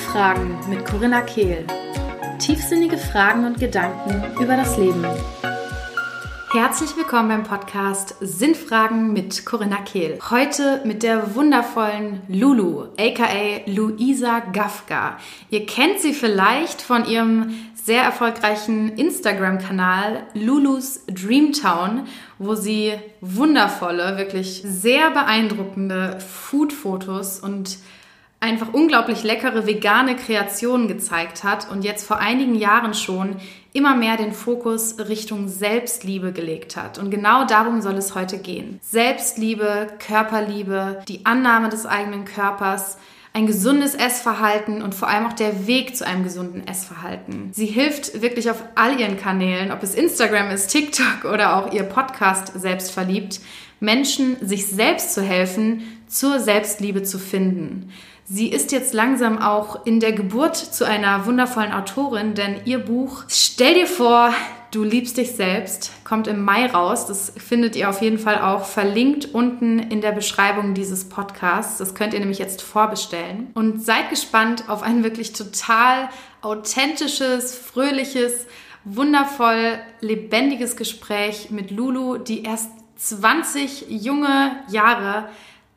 Fragen mit Corinna Kehl. Tiefsinnige Fragen und Gedanken über das Leben. Herzlich willkommen beim Podcast Sinnfragen mit Corinna Kehl. Heute mit der wundervollen Lulu, aka Luisa Gafka. Ihr kennt sie vielleicht von ihrem sehr erfolgreichen Instagram-Kanal Lulus Dreamtown, wo sie wundervolle, wirklich sehr beeindruckende Food-Fotos und einfach unglaublich leckere vegane Kreationen gezeigt hat und jetzt vor einigen Jahren schon immer mehr den Fokus Richtung Selbstliebe gelegt hat. Und genau darum soll es heute gehen. Selbstliebe, Körperliebe, die Annahme des eigenen Körpers, ein gesundes Essverhalten und vor allem auch der Weg zu einem gesunden Essverhalten. Sie hilft wirklich auf all ihren Kanälen, ob es Instagram ist, TikTok oder auch ihr Podcast Selbstverliebt, Menschen sich selbst zu helfen, zur Selbstliebe zu finden. Sie ist jetzt langsam auch in der Geburt zu einer wundervollen Autorin, denn ihr Buch Stell dir vor, du liebst dich selbst kommt im Mai raus. Das findet ihr auf jeden Fall auch verlinkt unten in der Beschreibung dieses Podcasts. Das könnt ihr nämlich jetzt vorbestellen. Und seid gespannt auf ein wirklich total authentisches, fröhliches, wundervoll lebendiges Gespräch mit Lulu, die erst 20 junge Jahre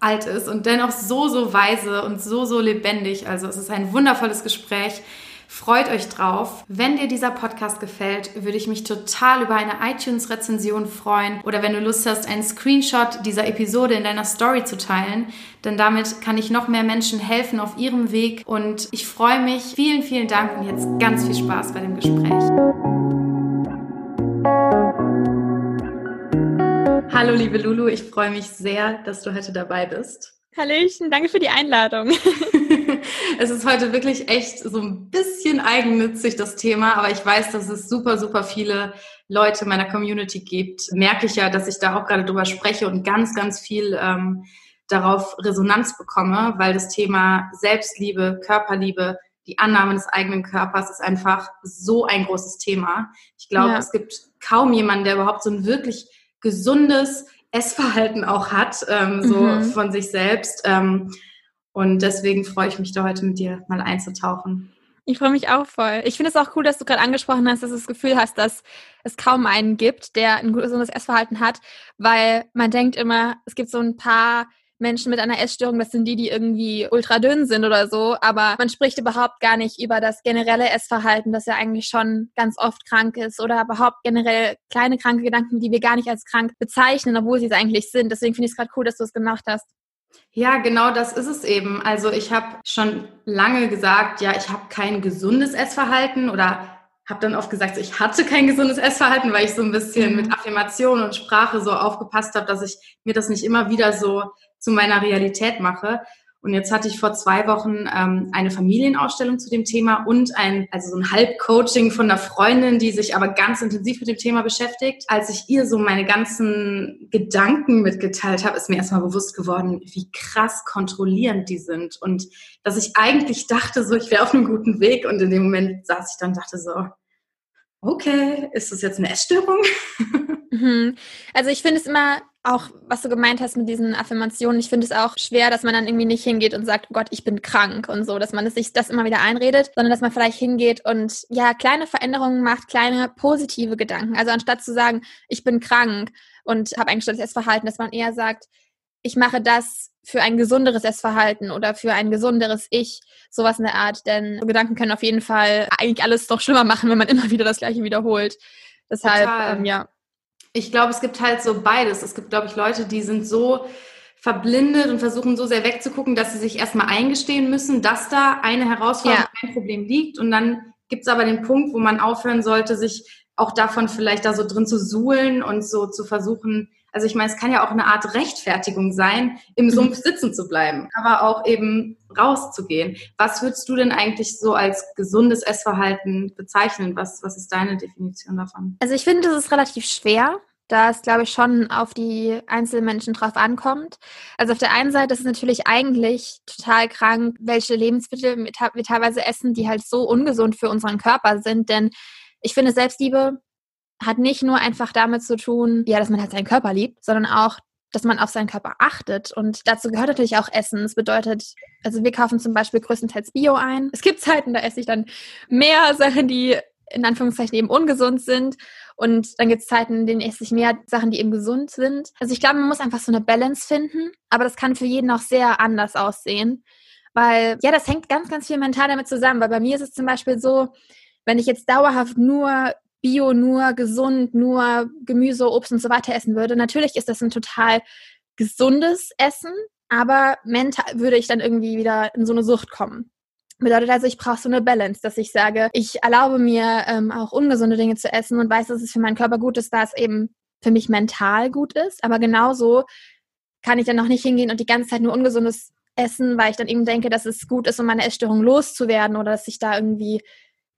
alt ist und dennoch so, so weise und so, so lebendig. Also es ist ein wundervolles Gespräch. Freut euch drauf. Wenn dir dieser Podcast gefällt, würde ich mich total über eine iTunes-Rezension freuen oder wenn du Lust hast, einen Screenshot dieser Episode in deiner Story zu teilen, denn damit kann ich noch mehr Menschen helfen auf ihrem Weg und ich freue mich. Vielen, vielen Dank und jetzt ganz viel Spaß bei dem Gespräch. Hallo, liebe Lulu, ich freue mich sehr, dass du heute dabei bist. Hallöchen, danke für die Einladung. es ist heute wirklich echt so ein bisschen eigennützig, das Thema, aber ich weiß, dass es super, super viele Leute in meiner Community gibt. Merke ich ja, dass ich da auch gerade drüber spreche und ganz, ganz viel ähm, darauf Resonanz bekomme, weil das Thema Selbstliebe, Körperliebe, die Annahme des eigenen Körpers ist einfach so ein großes Thema. Ich glaube, ja. es gibt kaum jemanden, der überhaupt so ein wirklich gesundes Essverhalten auch hat, ähm, so mhm. von sich selbst. Ähm, und deswegen freue ich mich da heute mit dir mal einzutauchen. Ich freue mich auch voll. Ich finde es auch cool, dass du gerade angesprochen hast, dass du das Gefühl hast, dass es kaum einen gibt, der ein gesundes Essverhalten hat, weil man denkt immer, es gibt so ein paar Menschen mit einer Essstörung, das sind die, die irgendwie ultra dünn sind oder so, aber man spricht überhaupt gar nicht über das generelle Essverhalten, das ja eigentlich schon ganz oft krank ist oder überhaupt generell kleine kranke Gedanken, die wir gar nicht als krank bezeichnen, obwohl sie es eigentlich sind. Deswegen finde ich es gerade cool, dass du es gemacht hast. Ja, genau das ist es eben. Also ich habe schon lange gesagt, ja, ich habe kein gesundes Essverhalten oder habe dann oft gesagt, ich hatte kein gesundes Essverhalten, weil ich so ein bisschen mit mhm. Affirmation und Sprache so aufgepasst habe, dass ich mir das nicht immer wieder so zu meiner Realität mache. Und jetzt hatte ich vor zwei Wochen ähm, eine Familienausstellung zu dem Thema und ein, also so ein Halbcoaching von einer Freundin, die sich aber ganz intensiv mit dem Thema beschäftigt. Als ich ihr so meine ganzen Gedanken mitgeteilt habe, ist mir erstmal bewusst geworden, wie krass kontrollierend die sind. Und dass ich eigentlich dachte, so ich wäre auf einem guten Weg. Und in dem Moment saß ich dann und dachte so, okay, ist das jetzt eine Essstörung? Mhm. Also ich finde es immer auch, was du gemeint hast mit diesen Affirmationen, ich finde es auch schwer, dass man dann irgendwie nicht hingeht und sagt, oh Gott, ich bin krank und so, dass man sich das immer wieder einredet, sondern dass man vielleicht hingeht und ja, kleine Veränderungen macht, kleine positive Gedanken. Also anstatt zu sagen, ich bin krank und habe ein gestörtes Essverhalten, dass man eher sagt, ich mache das für ein gesunderes Essverhalten oder für ein gesunderes Ich, sowas in der Art. Denn Gedanken können auf jeden Fall eigentlich alles doch schlimmer machen, wenn man immer wieder das Gleiche wiederholt. Deshalb, ähm, ja, ich glaube, es gibt halt so beides. Es gibt, glaube ich, Leute, die sind so verblindet und versuchen so sehr wegzugucken, dass sie sich erstmal eingestehen müssen, dass da eine Herausforderung, ja. ein Problem liegt. Und dann gibt es aber den Punkt, wo man aufhören sollte, sich auch davon vielleicht da so drin zu suhlen und so zu versuchen, also ich meine, es kann ja auch eine Art Rechtfertigung sein, im Sumpf sitzen zu bleiben, aber auch eben rauszugehen. Was würdest du denn eigentlich so als gesundes Essverhalten bezeichnen? Was, was ist deine Definition davon? Also ich finde, das ist relativ schwer, da es, glaube ich, schon auf die einzelnen Menschen drauf ankommt. Also auf der einen Seite ist es natürlich eigentlich total krank, welche Lebensmittel wir teilweise essen, die halt so ungesund für unseren Körper sind. Denn ich finde, Selbstliebe hat nicht nur einfach damit zu tun, ja, dass man halt seinen Körper liebt, sondern auch dass man auf seinen Körper achtet. Und dazu gehört natürlich auch Essen. Das bedeutet, also wir kaufen zum Beispiel größtenteils Bio ein. Es gibt Zeiten, da esse ich dann mehr Sachen, die in Anführungszeichen eben ungesund sind. Und dann gibt es Zeiten, in denen esse ich mehr Sachen, die eben gesund sind. Also ich glaube, man muss einfach so eine Balance finden. Aber das kann für jeden auch sehr anders aussehen. Weil, ja, das hängt ganz, ganz viel mental damit zusammen. Weil bei mir ist es zum Beispiel so, wenn ich jetzt dauerhaft nur Bio, nur gesund, nur Gemüse, Obst und so weiter essen würde, natürlich ist das ein total gesundes Essen, aber mental würde ich dann irgendwie wieder in so eine Sucht kommen. Bedeutet also, ich brauche so eine Balance, dass ich sage, ich erlaube mir ähm, auch ungesunde Dinge zu essen und weiß, dass es für meinen Körper gut ist, da es eben für mich mental gut ist. Aber genauso kann ich dann noch nicht hingehen und die ganze Zeit nur ungesundes essen, weil ich dann eben denke, dass es gut ist, um meine Essstörung loszuwerden oder dass ich da irgendwie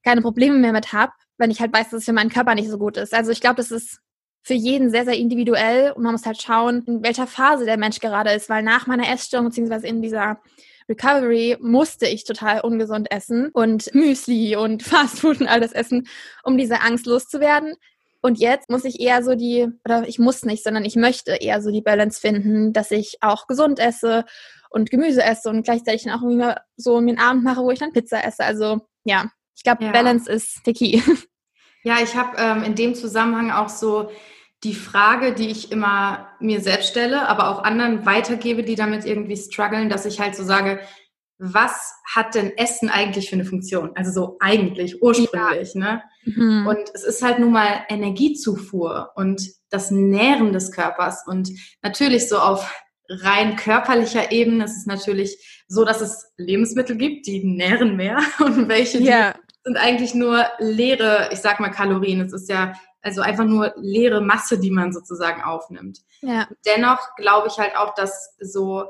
keine Probleme mehr mit habe, wenn ich halt weiß, dass es für meinen Körper nicht so gut ist. Also ich glaube, das ist für jeden sehr, sehr individuell und man muss halt schauen, in welcher Phase der Mensch gerade ist, weil nach meiner Essstörung beziehungsweise in dieser Recovery musste ich total ungesund essen und Müsli und Fastfood und all das essen, um diese Angst loszuwerden. Und jetzt muss ich eher so die, oder ich muss nicht, sondern ich möchte eher so die Balance finden, dass ich auch gesund esse und Gemüse esse und gleichzeitig dann auch immer so mir einen Abend mache, wo ich dann Pizza esse. Also ja, ich glaube, ja. Balance ist der Key. Ja, ich habe ähm, in dem Zusammenhang auch so die Frage, die ich immer mir selbst stelle, aber auch anderen weitergebe, die damit irgendwie strugglen, dass ich halt so sage, was hat denn Essen eigentlich für eine Funktion? Also so eigentlich, ursprünglich, ja. ne? Mhm. Und es ist halt nun mal Energiezufuhr und das Nähren des Körpers. Und natürlich so auf rein körperlicher Ebene ist es natürlich so, dass es Lebensmittel gibt, die nähren mehr und welche, die ja. Sind eigentlich nur leere, ich sag mal Kalorien. Es ist ja also einfach nur leere Masse, die man sozusagen aufnimmt. Ja. Dennoch glaube ich halt auch, dass so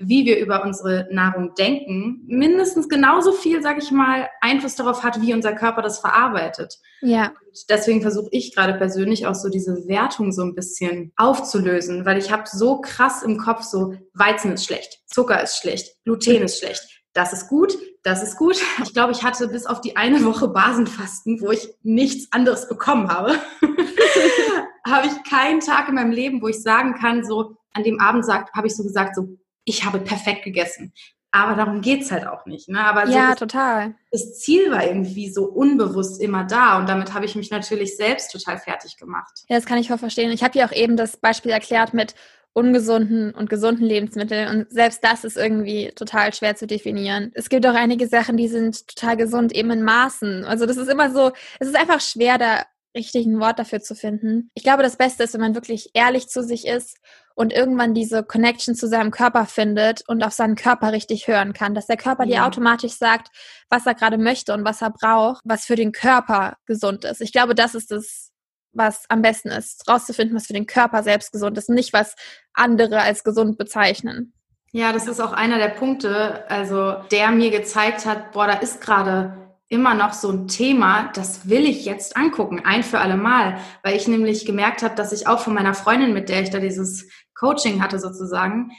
wie wir über unsere Nahrung denken, mindestens genauso viel, sage ich mal, Einfluss darauf hat, wie unser Körper das verarbeitet. Ja. Und deswegen versuche ich gerade persönlich auch so diese Wertung so ein bisschen aufzulösen, weil ich habe so krass im Kopf so Weizen ist schlecht, Zucker ist schlecht, Gluten ist schlecht, das ist gut, das ist gut. Ich glaube, ich hatte bis auf die eine Woche Basenfasten, wo ich nichts anderes bekommen habe, habe ich keinen Tag in meinem Leben, wo ich sagen kann, so an dem Abend habe ich so gesagt, so ich habe perfekt gegessen. Aber darum geht es halt auch nicht. Ne? Aber ja, das, total. Das Ziel war irgendwie so unbewusst immer da und damit habe ich mich natürlich selbst total fertig gemacht. Ja, das kann ich voll verstehen. Ich habe ja auch eben das Beispiel erklärt mit ungesunden und gesunden Lebensmitteln. Und selbst das ist irgendwie total schwer zu definieren. Es gibt auch einige Sachen, die sind total gesund, eben in Maßen. Also das ist immer so, es ist einfach schwer, da richtig ein Wort dafür zu finden. Ich glaube, das Beste ist, wenn man wirklich ehrlich zu sich ist und irgendwann diese Connection zu seinem Körper findet und auf seinen Körper richtig hören kann, dass der Körper ja. dir automatisch sagt, was er gerade möchte und was er braucht, was für den Körper gesund ist. Ich glaube, das ist das was am besten ist, rauszufinden, was für den Körper selbst gesund ist, nicht was andere als gesund bezeichnen. Ja, das ist auch einer der Punkte, also der mir gezeigt hat, boah, da ist gerade immer noch so ein Thema, das will ich jetzt angucken, ein für alle Mal, weil ich nämlich gemerkt habe, dass ich auch von meiner Freundin, mit der ich da dieses Coaching hatte sozusagen,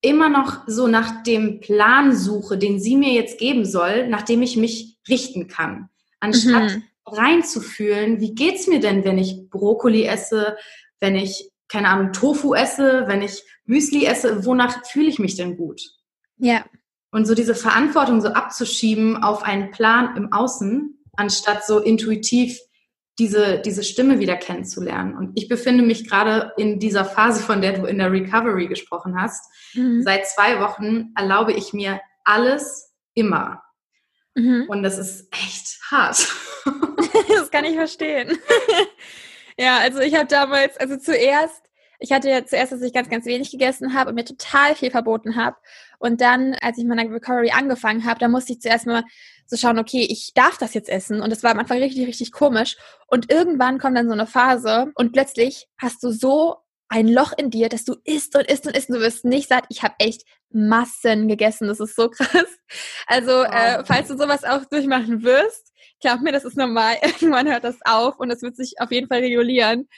immer noch so nach dem Plan suche, den sie mir jetzt geben soll, nach dem ich mich richten kann. Anstatt mhm reinzufühlen, wie geht's mir denn, wenn ich Brokkoli esse, wenn ich, keine Ahnung, Tofu esse, wenn ich Müsli esse, wonach fühle ich mich denn gut? Ja. Und so diese Verantwortung so abzuschieben auf einen Plan im Außen, anstatt so intuitiv diese, diese Stimme wieder kennenzulernen. Und ich befinde mich gerade in dieser Phase, von der du in der Recovery gesprochen hast. Mhm. Seit zwei Wochen erlaube ich mir alles immer. Mhm. Und das ist echt hart. das kann ich verstehen. ja, also ich habe damals, also zuerst, ich hatte ja zuerst, dass ich ganz, ganz wenig gegessen habe und mir total viel verboten habe. Und dann, als ich meine Recovery angefangen habe, da musste ich zuerst mal so schauen, okay, ich darf das jetzt essen. Und das war am Anfang richtig, richtig komisch. Und irgendwann kommt dann so eine Phase und plötzlich hast du so ein Loch in dir, dass du isst und isst und isst und du wirst nicht satt. Ich habe echt Massen gegessen. Das ist so krass. Also, äh, falls du sowas auch durchmachen wirst, glaub mir, das ist normal. Irgendwann hört das auf und es wird sich auf jeden Fall regulieren.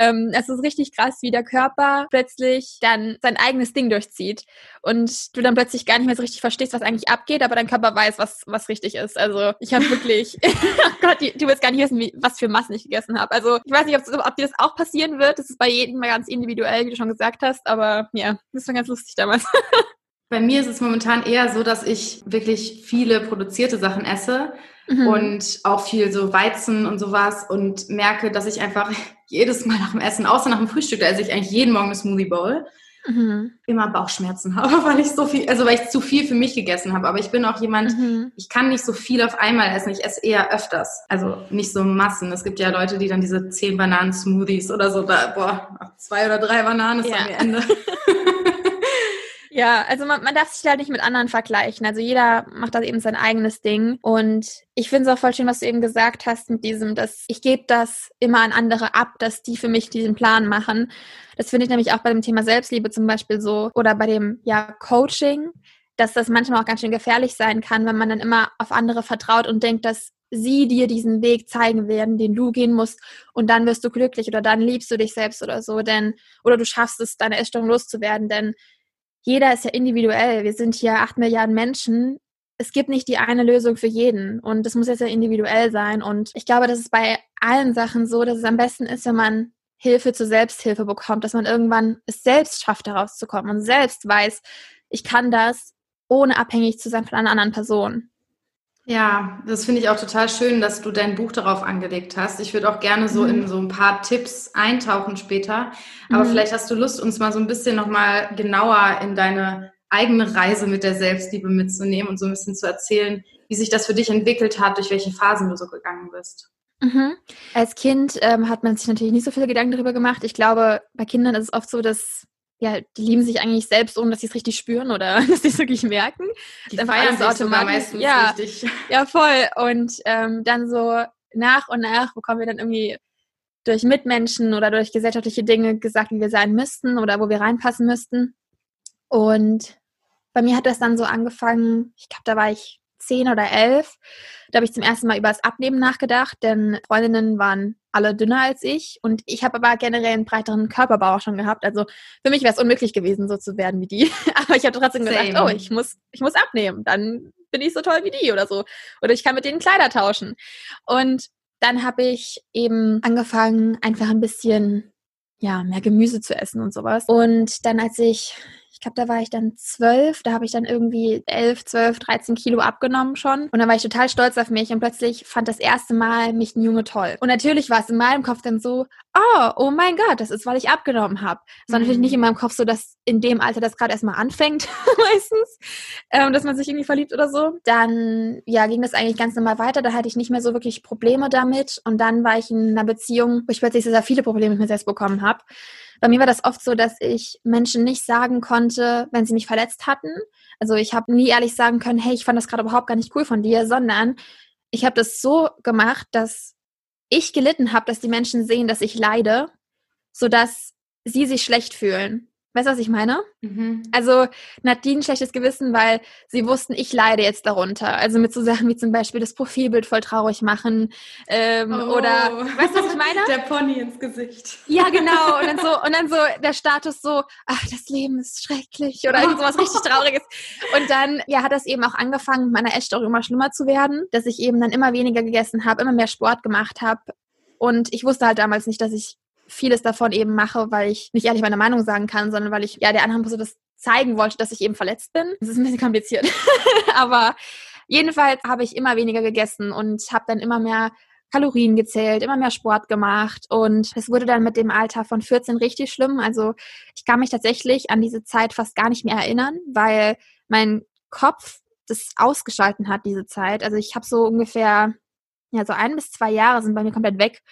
Ähm, es ist richtig krass, wie der Körper plötzlich dann sein eigenes Ding durchzieht und du dann plötzlich gar nicht mehr so richtig verstehst, was eigentlich abgeht, aber dein Körper weiß, was, was richtig ist. Also ich habe wirklich, oh Gott, du willst gar nicht wissen, wie, was für Massen ich gegessen habe. Also ich weiß nicht, ob, dir das auch passieren wird. Das ist bei jedem mal ganz individuell, wie du schon gesagt hast, aber ja, das war ganz lustig damals. Bei mir ist es momentan eher so, dass ich wirklich viele produzierte Sachen esse mhm. und auch viel so Weizen und sowas und merke, dass ich einfach jedes Mal nach dem Essen, außer nach dem Frühstück, da esse ich eigentlich jeden Morgen eine Smoothie Bowl, mhm. immer Bauchschmerzen habe, weil ich so viel, also weil ich zu viel für mich gegessen habe. Aber ich bin auch jemand, mhm. ich kann nicht so viel auf einmal essen. Ich esse eher öfters. Also nicht so Massen. Es gibt ja Leute, die dann diese zehn Bananen-Smoothies oder so, da, boah, zwei oder drei Bananen ist ja. dann Ende. Ja, also man, man darf sich halt nicht mit anderen vergleichen. Also jeder macht da eben sein eigenes Ding. Und ich finde es auch voll schön, was du eben gesagt hast mit diesem, dass ich gebe das immer an andere ab, dass die für mich diesen Plan machen. Das finde ich nämlich auch bei dem Thema Selbstliebe zum Beispiel so oder bei dem ja Coaching, dass das manchmal auch ganz schön gefährlich sein kann, wenn man dann immer auf andere vertraut und denkt, dass sie dir diesen Weg zeigen werden, den du gehen musst und dann wirst du glücklich oder dann liebst du dich selbst oder so, denn oder du schaffst es, deine Essstörung loszuwerden, denn jeder ist ja individuell. Wir sind hier acht Milliarden Menschen. Es gibt nicht die eine Lösung für jeden und das muss jetzt ja individuell sein. Und ich glaube, das ist bei allen Sachen so, dass es am besten ist, wenn man Hilfe zur Selbsthilfe bekommt, dass man irgendwann es selbst schafft, daraus zu kommen und selbst weiß, ich kann das, ohne abhängig zu sein von einer anderen Person. Ja, das finde ich auch total schön, dass du dein Buch darauf angelegt hast. Ich würde auch gerne so mhm. in so ein paar Tipps eintauchen später. Aber mhm. vielleicht hast du Lust, uns mal so ein bisschen nochmal genauer in deine eigene Reise mit der Selbstliebe mitzunehmen und so ein bisschen zu erzählen, wie sich das für dich entwickelt hat, durch welche Phasen du so gegangen bist. Mhm. Als Kind ähm, hat man sich natürlich nicht so viele Gedanken darüber gemacht. Ich glaube, bei Kindern ist es oft so, dass ja, die lieben sich eigentlich selbst, ohne dass sie es richtig spüren oder dass sie es wirklich merken. Die dann feiern es automatisch. Ja, richtig. ja, voll. Und ähm, dann so nach und nach bekommen wir dann irgendwie durch Mitmenschen oder durch gesellschaftliche Dinge gesagt, wie wir sein müssten oder wo wir reinpassen müssten. Und bei mir hat das dann so angefangen, ich glaube, da war ich zehn oder elf. Da habe ich zum ersten Mal über das Abnehmen nachgedacht, denn Freundinnen waren alle dünner als ich und ich habe aber generell einen breiteren Körperbau auch schon gehabt. Also für mich wäre es unmöglich gewesen, so zu werden wie die. aber ich habe trotzdem Same. gedacht, oh, ich muss, ich muss abnehmen, dann bin ich so toll wie die oder so. Oder ich kann mit denen Kleider tauschen. Und dann habe ich eben angefangen, einfach ein bisschen ja, mehr Gemüse zu essen und sowas. Und dann, als ich ich glaube, da war ich dann zwölf, da habe ich dann irgendwie elf, zwölf, dreizehn Kilo abgenommen schon. Und dann war ich total stolz auf mich und plötzlich fand das erste Mal mich ein Junge toll. Und natürlich war es in meinem Kopf dann so, oh, oh mein Gott, das ist, weil ich abgenommen habe. Es war mhm. natürlich nicht in meinem Kopf so, dass in dem Alter das gerade erstmal anfängt, meistens, ähm, dass man sich irgendwie verliebt oder so. Dann, ja, ging das eigentlich ganz normal weiter. Da hatte ich nicht mehr so wirklich Probleme damit. Und dann war ich in einer Beziehung, wo ich plötzlich sehr, sehr viele Probleme mit mir selbst bekommen habe. Bei mir war das oft so, dass ich Menschen nicht sagen konnte, wenn sie mich verletzt hatten. Also ich habe nie ehrlich sagen können, hey, ich fand das gerade überhaupt gar nicht cool von dir, sondern ich habe das so gemacht, dass ich gelitten habe, dass die Menschen sehen, dass ich leide, sodass sie sich schlecht fühlen. Weißt du, was ich meine? Mhm. Also Nadine schlechtes Gewissen, weil sie wussten, ich leide jetzt darunter. Also mit so Sachen wie zum Beispiel das Profilbild voll traurig machen ähm, oh. oder weißt du, was ich meine? Der Pony ins Gesicht. Ja, genau. Und dann so und dann so der Status so, ach, das Leben ist schrecklich oder irgend sowas richtig Trauriges. Und dann ja hat das eben auch angefangen, meiner Essstörung immer schlimmer zu werden, dass ich eben dann immer weniger gegessen habe, immer mehr Sport gemacht habe. Und ich wusste halt damals nicht, dass ich vieles davon eben mache, weil ich nicht ehrlich meine Meinung sagen kann, sondern weil ich ja der anderen Person das zeigen wollte, dass ich eben verletzt bin. Das ist ein bisschen kompliziert. Aber jedenfalls habe ich immer weniger gegessen und habe dann immer mehr Kalorien gezählt, immer mehr Sport gemacht und es wurde dann mit dem Alter von 14 richtig schlimm. Also ich kann mich tatsächlich an diese Zeit fast gar nicht mehr erinnern, weil mein Kopf das ausgeschalten hat, diese Zeit. Also ich habe so ungefähr, ja, so ein bis zwei Jahre sind bei mir komplett weg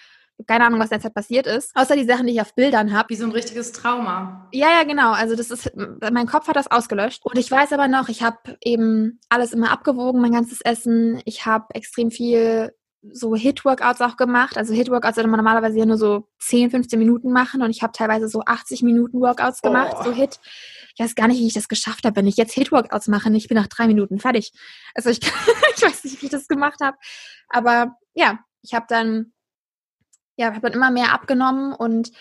keine Ahnung, was derzeit passiert ist. Außer die Sachen, die ich auf Bildern habe. Wie so ein richtiges Trauma. Ja, ja, genau. Also das ist, mein Kopf hat das ausgelöscht. Und ich weiß aber noch, ich habe eben alles immer abgewogen, mein ganzes Essen. Ich habe extrem viel so Hit-Workouts auch gemacht. Also Hit-Workouts sollte man normalerweise ja nur so 10, 15 Minuten machen und ich habe teilweise so 80 Minuten Workouts gemacht, oh. so Hit. Ich weiß gar nicht, wie ich das geschafft habe, wenn ich jetzt Hit-Workouts mache. Ich bin nach drei Minuten fertig. Also ich, ich weiß nicht, wie ich das gemacht habe. Aber ja, ich habe dann ja, habe dann immer mehr abgenommen und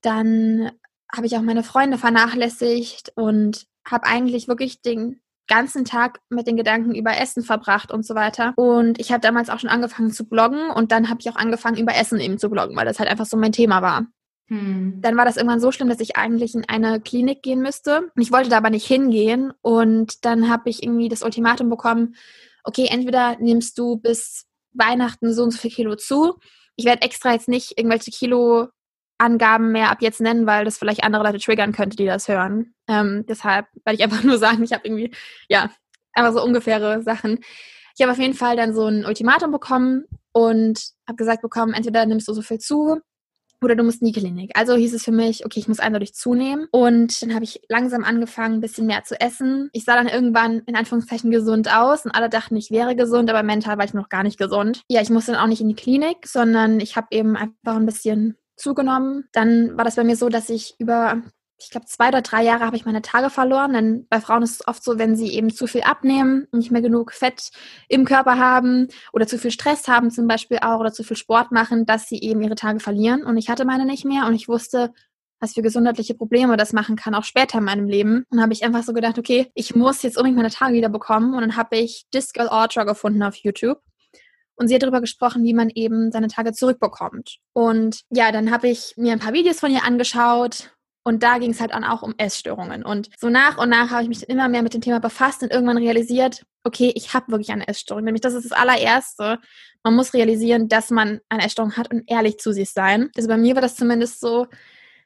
dann habe ich auch meine Freunde vernachlässigt und habe eigentlich wirklich den ganzen Tag mit den Gedanken über Essen verbracht und so weiter. Und ich habe damals auch schon angefangen zu bloggen und dann habe ich auch angefangen über Essen eben zu bloggen, weil das halt einfach so mein Thema war. Hm. Dann war das irgendwann so schlimm, dass ich eigentlich in eine Klinik gehen müsste. Ich wollte da aber nicht hingehen und dann habe ich irgendwie das Ultimatum bekommen, okay, entweder nimmst du bis Weihnachten so und so viel Kilo zu. Ich werde extra jetzt nicht irgendwelche Kilo Angaben mehr ab jetzt nennen, weil das vielleicht andere Leute triggern könnte, die das hören. Ähm, deshalb werde ich einfach nur sagen, ich habe irgendwie, ja, einfach so ungefähre Sachen. Ich habe auf jeden Fall dann so ein Ultimatum bekommen und habe gesagt bekommen, entweder nimmst du so viel zu oder du musst in die Klinik. Also hieß es für mich, okay, ich muss eindeutig zunehmen. Und dann habe ich langsam angefangen, ein bisschen mehr zu essen. Ich sah dann irgendwann in Anführungszeichen gesund aus und alle dachten, ich wäre gesund, aber mental war ich noch gar nicht gesund. Ja, ich musste dann auch nicht in die Klinik, sondern ich habe eben einfach ein bisschen zugenommen. Dann war das bei mir so, dass ich über, ich glaube, zwei oder drei Jahre habe ich meine Tage verloren. Denn bei Frauen ist es oft so, wenn sie eben zu viel abnehmen, nicht mehr genug Fett im Körper haben oder zu viel Stress haben zum Beispiel auch oder zu viel Sport machen, dass sie eben ihre Tage verlieren. Und ich hatte meine nicht mehr und ich wusste, was für gesundheitliche Probleme das machen kann, auch später in meinem Leben. Und habe ich einfach so gedacht, okay, ich muss jetzt unbedingt meine Tage wieder bekommen. Und dann habe ich Disc Girl Ultra gefunden auf YouTube. Und sie hat darüber gesprochen, wie man eben seine Tage zurückbekommt. Und ja, dann habe ich mir ein paar Videos von ihr angeschaut und da ging es halt dann auch um Essstörungen. Und so nach und nach habe ich mich immer mehr mit dem Thema befasst und irgendwann realisiert, okay, ich habe wirklich eine Essstörung. Nämlich das ist das allererste. Man muss realisieren, dass man eine Essstörung hat und ehrlich zu sich sein. Also bei mir war das zumindest so,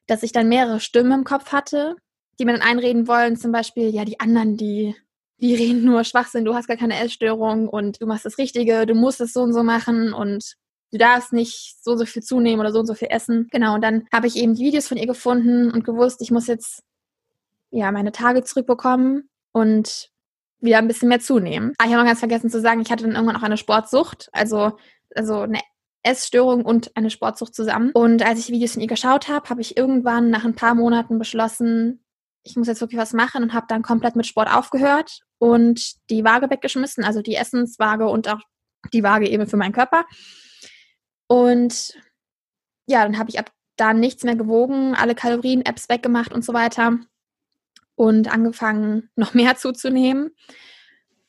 dass ich dann mehrere Stimmen im Kopf hatte, die mir dann einreden wollen, zum Beispiel, ja, die anderen, die die reden nur Schwachsinn, du hast gar keine Essstörung und du machst das Richtige, du musst es so und so machen und du darfst nicht so so viel zunehmen oder so und so viel essen. Genau, und dann habe ich eben die Videos von ihr gefunden und gewusst, ich muss jetzt ja meine Tage zurückbekommen und wieder ein bisschen mehr zunehmen. Ah, ich habe noch ganz vergessen zu sagen, ich hatte dann irgendwann auch eine Sportsucht, also, also eine Essstörung und eine Sportsucht zusammen. Und als ich Videos von ihr geschaut habe, habe ich irgendwann nach ein paar Monaten beschlossen, ich muss jetzt wirklich was machen und habe dann komplett mit Sport aufgehört und die Waage weggeschmissen, also die Essenswaage und auch die Waage eben für meinen Körper. Und ja, dann habe ich ab da nichts mehr gewogen, alle Kalorien-Apps weggemacht und so weiter und angefangen, noch mehr zuzunehmen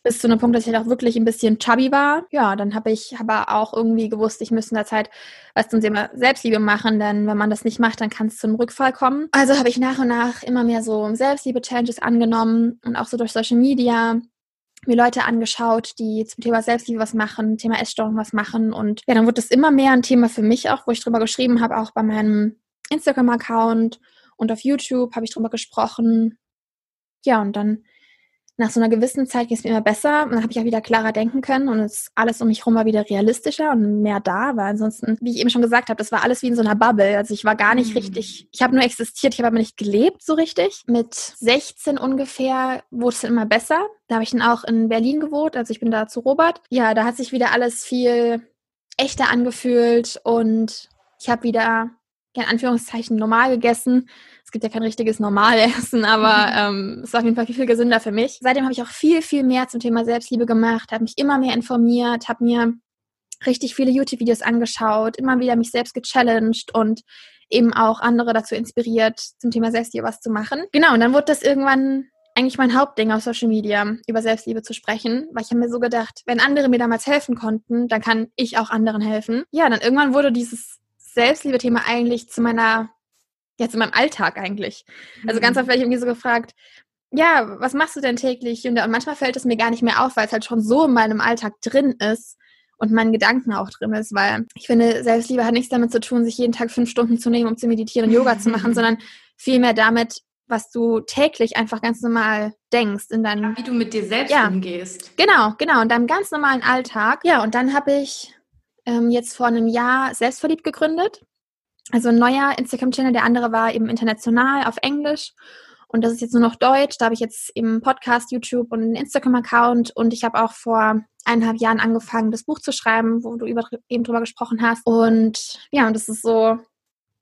bis zu einem Punkt, dass ich halt auch wirklich ein bisschen chubby war. Ja, dann habe ich aber auch irgendwie gewusst, ich müsste in der Zeit was zum Thema Selbstliebe machen, denn wenn man das nicht macht, dann kann es zum Rückfall kommen. Also habe ich nach und nach immer mehr so Selbstliebe-Challenges angenommen und auch so durch Social Media mir Leute angeschaut, die zum Thema Selbstliebe was machen, Thema Essstörung was machen und ja, dann wurde das immer mehr ein Thema für mich auch, wo ich drüber geschrieben habe, auch bei meinem Instagram-Account und auf YouTube habe ich drüber gesprochen. Ja, und dann nach so einer gewissen Zeit ging es mir immer besser und dann habe ich auch wieder klarer denken können und es alles um mich herum war wieder realistischer und mehr da, weil ansonsten, wie ich eben schon gesagt habe, das war alles wie in so einer Bubble. Also ich war gar nicht mhm. richtig, ich habe nur existiert, ich habe aber nicht gelebt so richtig. Mit 16 ungefähr wurde es dann immer besser. Da habe ich dann auch in Berlin gewohnt, also ich bin da zu Robert. Ja, da hat sich wieder alles viel echter angefühlt und ich habe wieder in Anführungszeichen normal gegessen. Es gibt ja kein richtiges Normalessen, aber ähm, es war auf jeden Fall viel, viel gesünder für mich. Seitdem habe ich auch viel, viel mehr zum Thema Selbstliebe gemacht, habe mich immer mehr informiert, habe mir richtig viele YouTube-Videos angeschaut, immer wieder mich selbst gechallenged und eben auch andere dazu inspiriert, zum Thema Selbstliebe was zu machen. Genau, und dann wurde das irgendwann eigentlich mein Hauptding auf Social Media, über Selbstliebe zu sprechen, weil ich habe mir so gedacht, wenn andere mir damals helfen konnten, dann kann ich auch anderen helfen. Ja, dann irgendwann wurde dieses Selbstliebe-Thema eigentlich zu meiner, ja, zu meinem Alltag eigentlich. Also ganz mhm. oft werde ich irgendwie so gefragt, ja, was machst du denn täglich? Und, manchmal fällt es mir gar nicht mehr auf, weil es halt schon so in meinem Alltag drin ist und meinen Gedanken auch drin ist, weil ich finde, Selbstliebe hat nichts damit zu tun, sich jeden Tag fünf Stunden zu nehmen, um zu meditieren und Yoga zu machen, sondern vielmehr damit, was du täglich einfach ganz normal denkst in deinem wie du mit dir selbst ja, umgehst. Genau, genau, in deinem ganz normalen Alltag. Ja, und dann habe ich ähm, jetzt vor einem Jahr selbstverliebt gegründet. Also ein neuer Instagram-Channel, der andere war eben international auf Englisch. Und das ist jetzt nur noch Deutsch. Da habe ich jetzt eben Podcast, YouTube und einen Instagram-Account. Und ich habe auch vor eineinhalb Jahren angefangen, das Buch zu schreiben, wo du über, eben drüber gesprochen hast. Und ja, und das ist so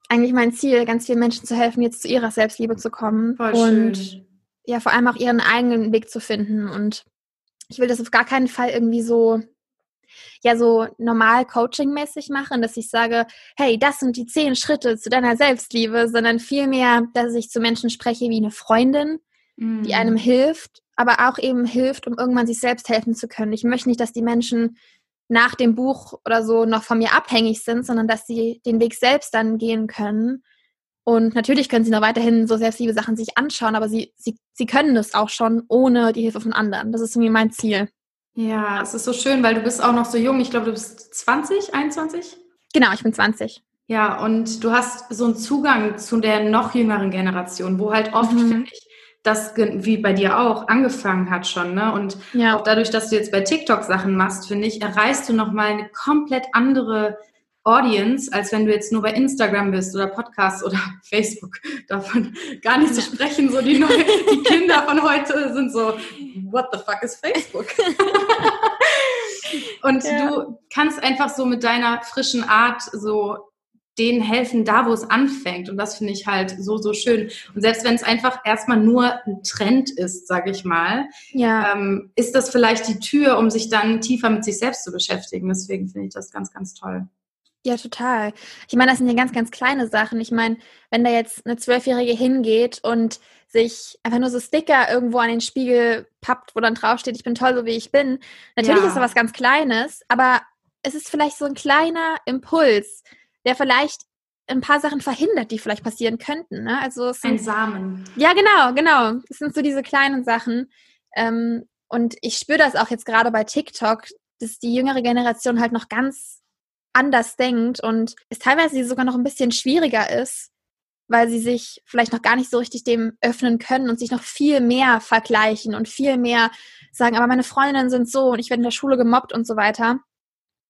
eigentlich mein Ziel, ganz vielen Menschen zu helfen, jetzt zu ihrer Selbstliebe zu kommen. Voll und schön. ja, vor allem auch ihren eigenen Weg zu finden. Und ich will das auf gar keinen Fall irgendwie so ja so normal coachingmäßig machen, dass ich sage, hey, das sind die zehn Schritte zu deiner Selbstliebe, sondern vielmehr, dass ich zu Menschen spreche wie eine Freundin, mm. die einem hilft, aber auch eben hilft, um irgendwann sich selbst helfen zu können. Ich möchte nicht, dass die Menschen nach dem Buch oder so noch von mir abhängig sind, sondern dass sie den Weg selbst dann gehen können. Und natürlich können sie noch weiterhin so selbstliebe Sachen sich anschauen, aber sie, sie, sie können das auch schon ohne die Hilfe von anderen. Das ist irgendwie mein Ziel. Ja, es ist so schön, weil du bist auch noch so jung. Ich glaube, du bist 20, 21? Genau, ich bin 20. Ja, und du hast so einen Zugang zu der noch jüngeren Generation, wo halt oft, mhm. finde ich, das wie bei dir auch angefangen hat schon, ne? Und ja. auch dadurch, dass du jetzt bei TikTok Sachen machst, finde ich, erreichst du nochmal eine komplett andere Audience, als wenn du jetzt nur bei Instagram bist oder Podcast oder Facebook. Davon gar nicht zu sprechen. So die, neue, die Kinder von heute sind so, what the fuck is Facebook? Und ja. du kannst einfach so mit deiner frischen Art so denen helfen, da wo es anfängt. Und das finde ich halt so, so schön. Und selbst wenn es einfach erstmal nur ein Trend ist, sage ich mal, ja. ähm, ist das vielleicht die Tür, um sich dann tiefer mit sich selbst zu beschäftigen. Deswegen finde ich das ganz, ganz toll. Ja, total. Ich meine, das sind ja ganz, ganz kleine Sachen. Ich meine, wenn da jetzt eine Zwölfjährige hingeht und sich einfach nur so Sticker irgendwo an den Spiegel pappt, wo dann draufsteht, ich bin toll, so wie ich bin. Natürlich ja. ist das was ganz Kleines, aber es ist vielleicht so ein kleiner Impuls, der vielleicht ein paar Sachen verhindert, die vielleicht passieren könnten. Ne? Also es sind, ein Samen. Ja, genau, genau. Es sind so diese kleinen Sachen. Ähm, und ich spüre das auch jetzt gerade bei TikTok, dass die jüngere Generation halt noch ganz anders denkt und es teilweise sogar noch ein bisschen schwieriger ist, weil sie sich vielleicht noch gar nicht so richtig dem öffnen können und sich noch viel mehr vergleichen und viel mehr sagen, aber meine Freundinnen sind so und ich werde in der Schule gemobbt und so weiter.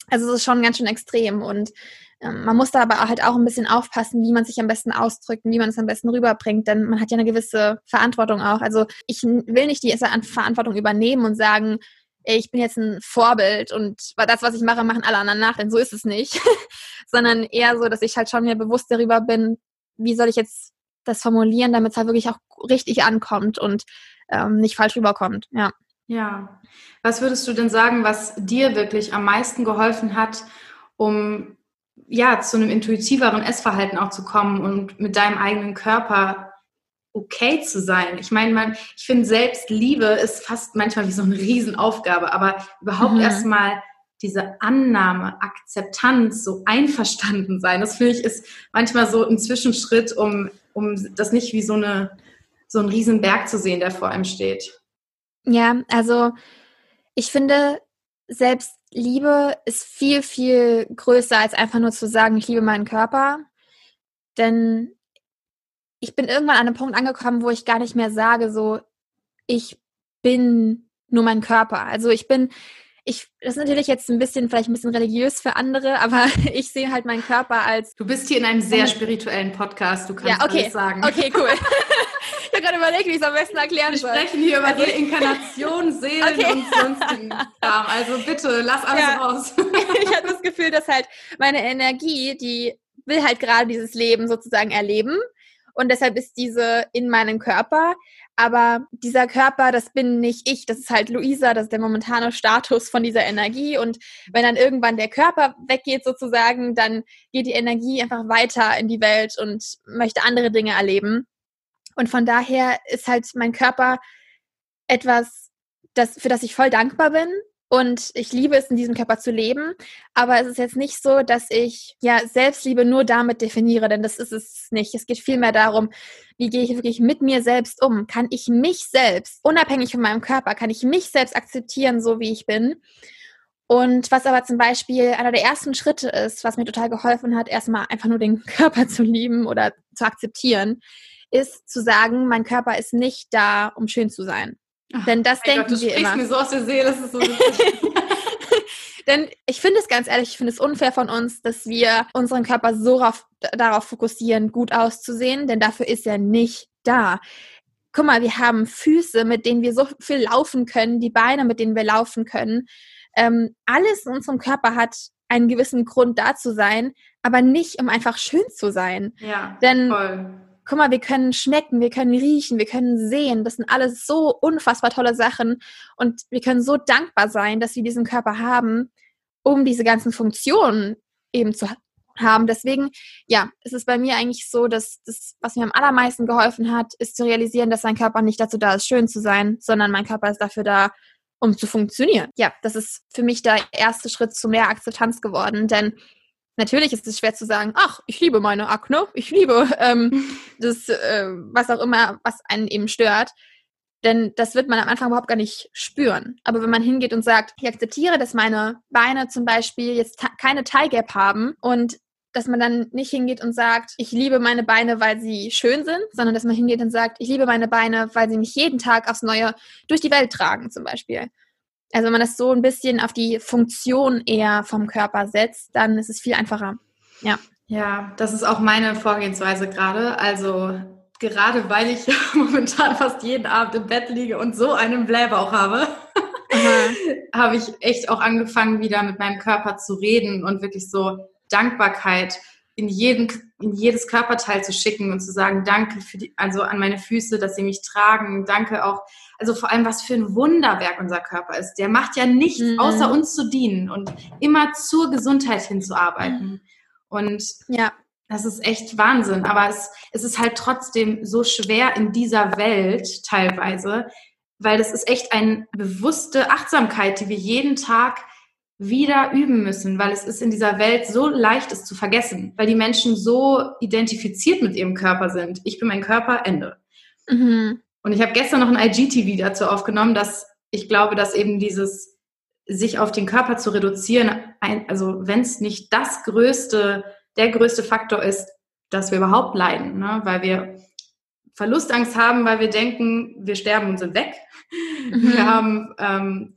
Also es ist schon ganz schön extrem und ähm, man muss da aber halt auch ein bisschen aufpassen, wie man sich am besten ausdrückt und wie man es am besten rüberbringt, denn man hat ja eine gewisse Verantwortung auch. Also ich will nicht die Verantwortung übernehmen und sagen, ich bin jetzt ein Vorbild und das, was ich mache, machen alle anderen nach, denn so ist es nicht. Sondern eher so, dass ich halt schon mir bewusst darüber bin, wie soll ich jetzt das formulieren, damit es halt wirklich auch richtig ankommt und ähm, nicht falsch rüberkommt. Ja. Ja. Was würdest du denn sagen, was dir wirklich am meisten geholfen hat, um ja zu einem intuitiveren Essverhalten auch zu kommen und mit deinem eigenen Körper okay zu sein? Ich meine, man, ich finde Selbstliebe ist fast manchmal wie so eine Riesenaufgabe, aber überhaupt mhm. erstmal diese Annahme, Akzeptanz, so einverstanden sein, das finde ich ist manchmal so ein Zwischenschritt, um, um das nicht wie so eine so ein Riesenberg zu sehen, der vor einem steht. Ja, also ich finde, Selbstliebe ist viel, viel größer als einfach nur zu sagen, ich liebe meinen Körper. Denn ich bin irgendwann an einem Punkt angekommen, wo ich gar nicht mehr sage, so, ich bin nur mein Körper. Also ich bin, ich, das ist natürlich jetzt ein bisschen, vielleicht ein bisschen religiös für andere, aber ich sehe halt meinen Körper als. Du bist hier in einem sehr spirituellen Podcast, du kannst ja, okay. alles sagen. Okay, cool. ich habe gerade überlegt, wie ich es am besten erklären soll. Wir sprechen hier über also, die Inkarnation, Seelen okay. und sonstigen Kram. Also bitte, lass alles ja. raus. ich habe das Gefühl, dass halt meine Energie, die will halt gerade dieses Leben sozusagen erleben. Und deshalb ist diese in meinem Körper. Aber dieser Körper, das bin nicht ich, das ist halt Luisa, das ist der momentane Status von dieser Energie. Und wenn dann irgendwann der Körper weggeht sozusagen, dann geht die Energie einfach weiter in die Welt und möchte andere Dinge erleben. Und von daher ist halt mein Körper etwas, das, für das ich voll dankbar bin, und ich liebe es, in diesem Körper zu leben. Aber es ist jetzt nicht so, dass ich ja Selbstliebe nur damit definiere, denn das ist es nicht. Es geht vielmehr darum, wie gehe ich wirklich mit mir selbst um? Kann ich mich selbst, unabhängig von meinem Körper, kann ich mich selbst akzeptieren, so wie ich bin? Und was aber zum Beispiel einer der ersten Schritte ist, was mir total geholfen hat, erstmal einfach nur den Körper zu lieben oder zu akzeptieren, ist zu sagen, mein Körper ist nicht da, um schön zu sein. Denn das denken Gott, du wir immer. mir so aus der Seele, das ist so Denn ich finde es ganz ehrlich, ich finde es unfair von uns, dass wir unseren Körper so auf, darauf fokussieren, gut auszusehen, denn dafür ist er nicht da. Guck mal, wir haben Füße, mit denen wir so viel laufen können, die Beine, mit denen wir laufen können. Ähm, alles in unserem Körper hat einen gewissen Grund da zu sein, aber nicht, um einfach schön zu sein. Ja, denn voll guck mal, wir können schmecken, wir können riechen, wir können sehen. Das sind alles so unfassbar tolle Sachen. Und wir können so dankbar sein, dass wir diesen Körper haben. um diese ganzen Funktionen eben zu haben. Deswegen, ja, ist es bei mir eigentlich so, dass das, was mir am allermeisten geholfen hat, ist zu realisieren, dass mein Körper nicht dazu da ist, schön zu sein, sondern mein Körper ist dafür da, um zu funktionieren. Ja, das ist für mich der erste Schritt zu mehr Akzeptanz geworden, denn natürlich ist es schwer zu sagen, ach, ich liebe meine Akne, ich liebe ähm, das, äh, was auch immer, was einen eben stört. Denn das wird man am Anfang überhaupt gar nicht spüren. Aber wenn man hingeht und sagt, ich akzeptiere, dass meine Beine zum Beispiel jetzt keine Tie Gap haben und dass man dann nicht hingeht und sagt, ich liebe meine Beine, weil sie schön sind, sondern dass man hingeht und sagt, ich liebe meine Beine, weil sie mich jeden Tag aufs Neue durch die Welt tragen, zum Beispiel. Also wenn man das so ein bisschen auf die Funktion eher vom Körper setzt, dann ist es viel einfacher. Ja. Ja, das ist auch meine Vorgehensweise gerade. Also gerade weil ich momentan fast jeden Abend im Bett liege und so einen Blähbauch habe, habe ich echt auch angefangen, wieder mit meinem Körper zu reden und wirklich so Dankbarkeit in, jeden, in jedes Körperteil zu schicken und zu sagen, danke für die, also an meine Füße, dass sie mich tragen, danke auch, also vor allem, was für ein Wunderwerk unser Körper ist. Der macht ja nichts, mhm. außer uns zu dienen und immer zur Gesundheit hinzuarbeiten. Mhm. Und ja. Das ist echt Wahnsinn. Aber es, es ist halt trotzdem so schwer in dieser Welt teilweise, weil das ist echt eine bewusste Achtsamkeit, die wir jeden Tag wieder üben müssen, weil es ist in dieser Welt so leicht, es zu vergessen, weil die Menschen so identifiziert mit ihrem Körper sind. Ich bin mein Körper, Ende. Mhm. Und ich habe gestern noch ein IGTV dazu aufgenommen, dass ich glaube, dass eben dieses sich auf den Körper zu reduzieren, ein, also wenn es nicht das größte der größte Faktor ist, dass wir überhaupt leiden, ne? weil wir Verlustangst haben, weil wir denken, wir sterben und sind weg. Mhm. Wir haben ähm,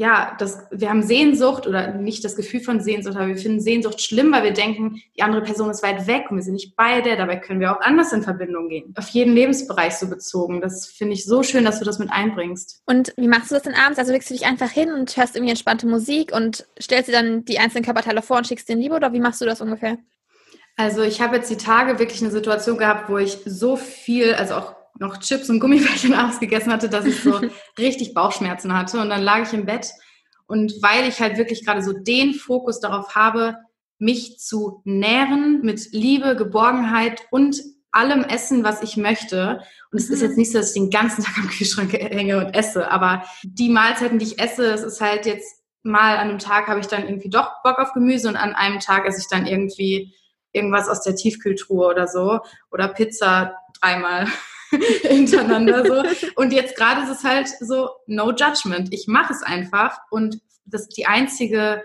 ja, das, wir haben Sehnsucht oder nicht das Gefühl von Sehnsucht, aber wir finden Sehnsucht schlimm, weil wir denken, die andere Person ist weit weg und wir sind nicht beide. Dabei können wir auch anders in Verbindung gehen. Auf jeden Lebensbereich so bezogen. Das finde ich so schön, dass du das mit einbringst. Und wie machst du das denn abends? Also legst du dich einfach hin und hörst irgendwie entspannte Musik und stellst dir dann die einzelnen Körperteile vor und schickst den Liebe oder wie machst du das ungefähr? Also ich habe jetzt die Tage wirklich eine Situation gehabt, wo ich so viel, also auch noch Chips und Gummibärchen abends gegessen hatte, dass ich so richtig Bauchschmerzen hatte. Und dann lag ich im Bett und weil ich halt wirklich gerade so den Fokus darauf habe, mich zu nähren mit Liebe, Geborgenheit und allem Essen, was ich möchte. Und es ist jetzt mhm. nicht so, dass ich den ganzen Tag am Kühlschrank hänge und esse, aber die Mahlzeiten, die ich esse, es ist halt jetzt mal an einem Tag habe ich dann irgendwie doch Bock auf Gemüse und an einem Tag esse ich dann irgendwie irgendwas aus der Tiefkühltruhe oder so oder Pizza dreimal hintereinander so. Und jetzt gerade ist es halt so, no judgment. Ich mache es einfach und das die einzige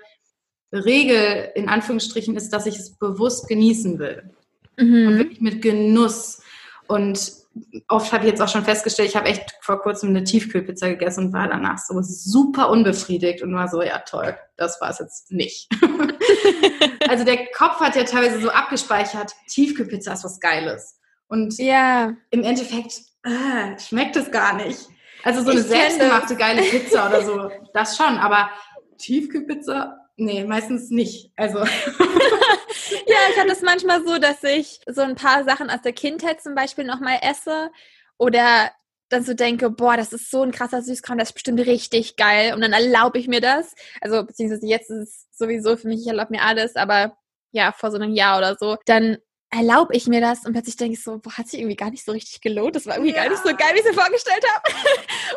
Regel in Anführungsstrichen ist, dass ich es bewusst genießen will. Mhm. Und wirklich mit Genuss. Und oft habe ich jetzt auch schon festgestellt, ich habe echt vor kurzem eine Tiefkühlpizza gegessen und war danach so super unbefriedigt und war so, ja toll, das war es jetzt nicht. also der Kopf hat ja teilweise so abgespeichert, Tiefkühlpizza ist was Geiles. Und ja. im Endeffekt äh, schmeckt es gar nicht. Also so eine ich selbstgemachte geile Pizza oder so, das schon, aber Tiefkühlpizza, nee, meistens nicht. Also. ja, ich habe das manchmal so, dass ich so ein paar Sachen aus der Kindheit zum Beispiel nochmal esse oder dann so denke, boah, das ist so ein krasser Süßkram, das ist bestimmt richtig geil und dann erlaube ich mir das. Also beziehungsweise jetzt ist es sowieso für mich, ich erlaube mir alles, aber ja, vor so einem Jahr oder so, dann erlaube ich mir das und plötzlich denke ich so, boah, hat sich irgendwie gar nicht so richtig gelohnt. Das war irgendwie ja. gar nicht so geil, wie ich es mir vorgestellt habe.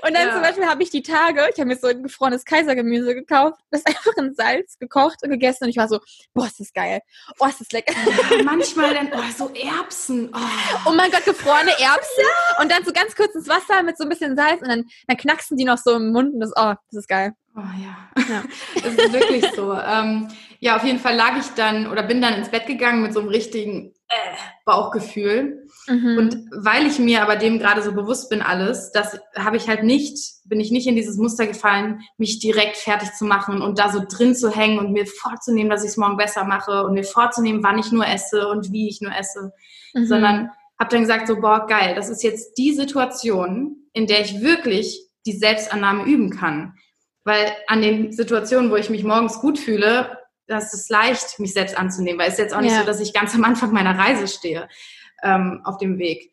und dann ja. zum Beispiel habe ich die Tage, ich habe mir so ein gefrorenes Kaisergemüse gekauft, das einfach in Salz gekocht und gegessen und ich war so, boah, ist das geil. Oh, ist das lecker. Ja, manchmal dann, oh, so Erbsen. Oh. oh mein Gott, gefrorene Erbsen und dann so ganz kurz ins Wasser mit so ein bisschen Salz und dann, dann knacksen die noch so im Mund und das, oh, das ist geil. Oh ja, ja. das ist wirklich so. Ähm, ja, auf jeden Fall lag ich dann oder bin dann ins Bett gegangen mit so einem richtigen äh, Bauchgefühl. Mhm. Und weil ich mir aber dem gerade so bewusst bin alles, das habe ich halt nicht, bin ich nicht in dieses Muster gefallen, mich direkt fertig zu machen und da so drin zu hängen und mir vorzunehmen, dass ich es morgen besser mache und mir vorzunehmen, wann ich nur esse und wie ich nur esse, mhm. sondern habe dann gesagt so, boah, geil, das ist jetzt die Situation, in der ich wirklich die Selbstannahme üben kann. Weil an den Situationen, wo ich mich morgens gut fühle, das ist leicht, mich selbst anzunehmen, weil es ist jetzt auch nicht ja. so, dass ich ganz am Anfang meiner Reise stehe ähm, auf dem Weg.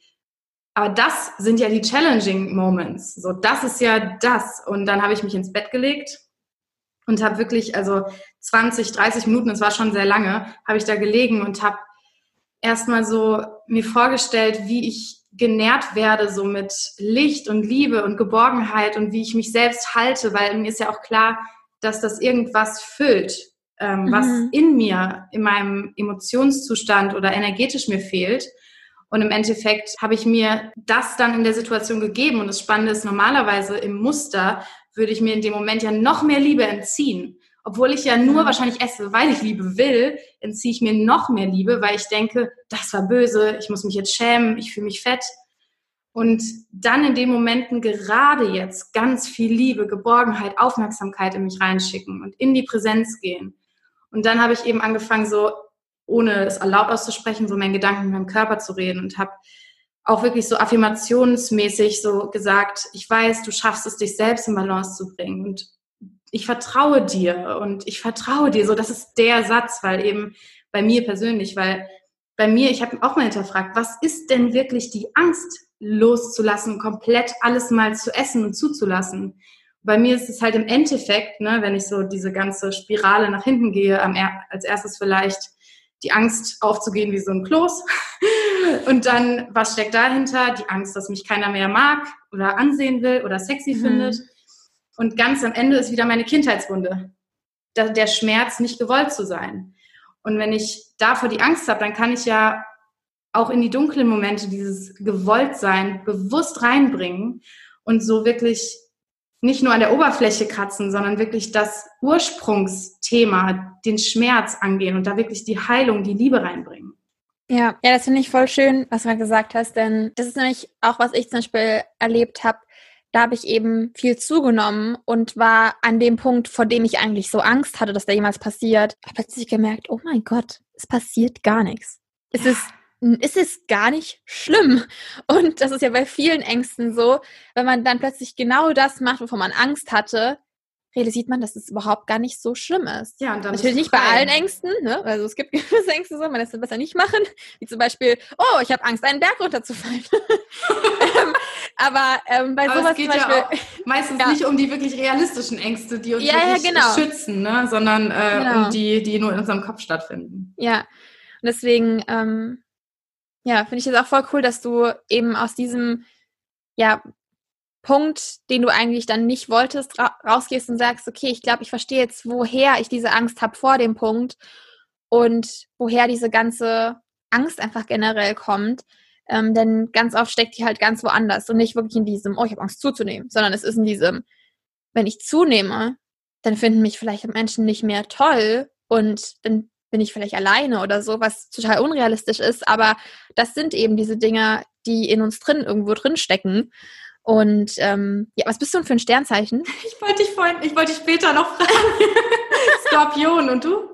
Aber das sind ja die challenging Moments. So, das ist ja das. Und dann habe ich mich ins Bett gelegt und habe wirklich, also 20, 30 Minuten, es war schon sehr lange, habe ich da gelegen und habe erstmal so mir vorgestellt, wie ich genährt werde, so mit Licht und Liebe und Geborgenheit und wie ich mich selbst halte, weil mir ist ja auch klar, dass das irgendwas füllt, ähm, mhm. was in mir, in meinem Emotionszustand oder energetisch mir fehlt. Und im Endeffekt habe ich mir das dann in der Situation gegeben. Und das Spannende ist, normalerweise im Muster würde ich mir in dem Moment ja noch mehr Liebe entziehen. Obwohl ich ja nur mhm. wahrscheinlich esse, weil ich Liebe will, entziehe ich mir noch mehr Liebe, weil ich denke, das war böse, ich muss mich jetzt schämen, ich fühle mich fett. Und dann in den Momenten gerade jetzt ganz viel Liebe, Geborgenheit, Aufmerksamkeit in mich reinschicken und in die Präsenz gehen. Und dann habe ich eben angefangen, so, ohne es laut auszusprechen, so meinen Gedanken mit meinem Körper zu reden und habe auch wirklich so affirmationsmäßig so gesagt, ich weiß, du schaffst es, dich selbst in Balance zu bringen und ich vertraue dir und ich vertraue dir. So, das ist der Satz, weil eben bei mir persönlich, weil bei mir, ich habe auch mal hinterfragt, was ist denn wirklich die Angst loszulassen, komplett alles mal zu essen und zuzulassen? Bei mir ist es halt im Endeffekt, ne, wenn ich so diese ganze Spirale nach hinten gehe, am als erstes vielleicht die Angst aufzugehen wie so ein Kloß. Und dann, was steckt dahinter? Die Angst, dass mich keiner mehr mag oder ansehen will oder sexy mhm. findet. Und ganz am Ende ist wieder meine Kindheitswunde. Der Schmerz, nicht gewollt zu sein. Und wenn ich davor die Angst habe, dann kann ich ja auch in die dunklen Momente dieses Gewolltsein bewusst reinbringen und so wirklich nicht nur an der Oberfläche kratzen, sondern wirklich das Ursprungsthema, den Schmerz angehen und da wirklich die Heilung, die Liebe reinbringen. Ja, ja, das finde ich voll schön, was du gerade gesagt hast, denn das ist nämlich auch, was ich zum Beispiel erlebt habe, da habe ich eben viel zugenommen und war an dem Punkt, vor dem ich eigentlich so Angst hatte, dass da jemals passiert, habe plötzlich gemerkt, oh mein Gott, es passiert gar nichts. Es ist es ist gar nicht schlimm. Und das ist ja bei vielen Ängsten so, wenn man dann plötzlich genau das macht, wovon man Angst hatte, realisiert man, dass es überhaupt gar nicht so schlimm ist. Ja, und dann Natürlich nicht bei allen Ängsten, ne? Also es gibt gewisse Ängste so, man lässt das besser nicht machen. Wie zum Beispiel, oh, ich habe Angst, einen Berg runterzufallen. ähm, aber ähm, bei aber sowas es geht zum Beispiel, ja meistens ja. nicht um die wirklich realistischen Ängste, die uns ja, wirklich genau. schützen, ne? sondern äh, genau. um die, die nur in unserem Kopf stattfinden. Ja. Und deswegen, ähm, ja, finde ich es auch voll cool, dass du eben aus diesem, ja, Punkt, den du eigentlich dann nicht wolltest, ra rausgehst und sagst, okay, ich glaube, ich verstehe jetzt, woher ich diese Angst habe vor dem Punkt und woher diese ganze Angst einfach generell kommt. Ähm, denn ganz oft steckt die halt ganz woanders und nicht wirklich in diesem, oh, ich habe Angst zuzunehmen, sondern es ist in diesem, wenn ich zunehme, dann finden mich vielleicht Menschen nicht mehr toll und dann bin ich vielleicht alleine oder so, was total unrealistisch ist. Aber das sind eben diese Dinge, die in uns drin irgendwo drin stecken. Und ähm, ja, was bist du denn für ein Sternzeichen? Ich wollte dich vorhin, ich wollte dich später noch fragen. Skorpion und du?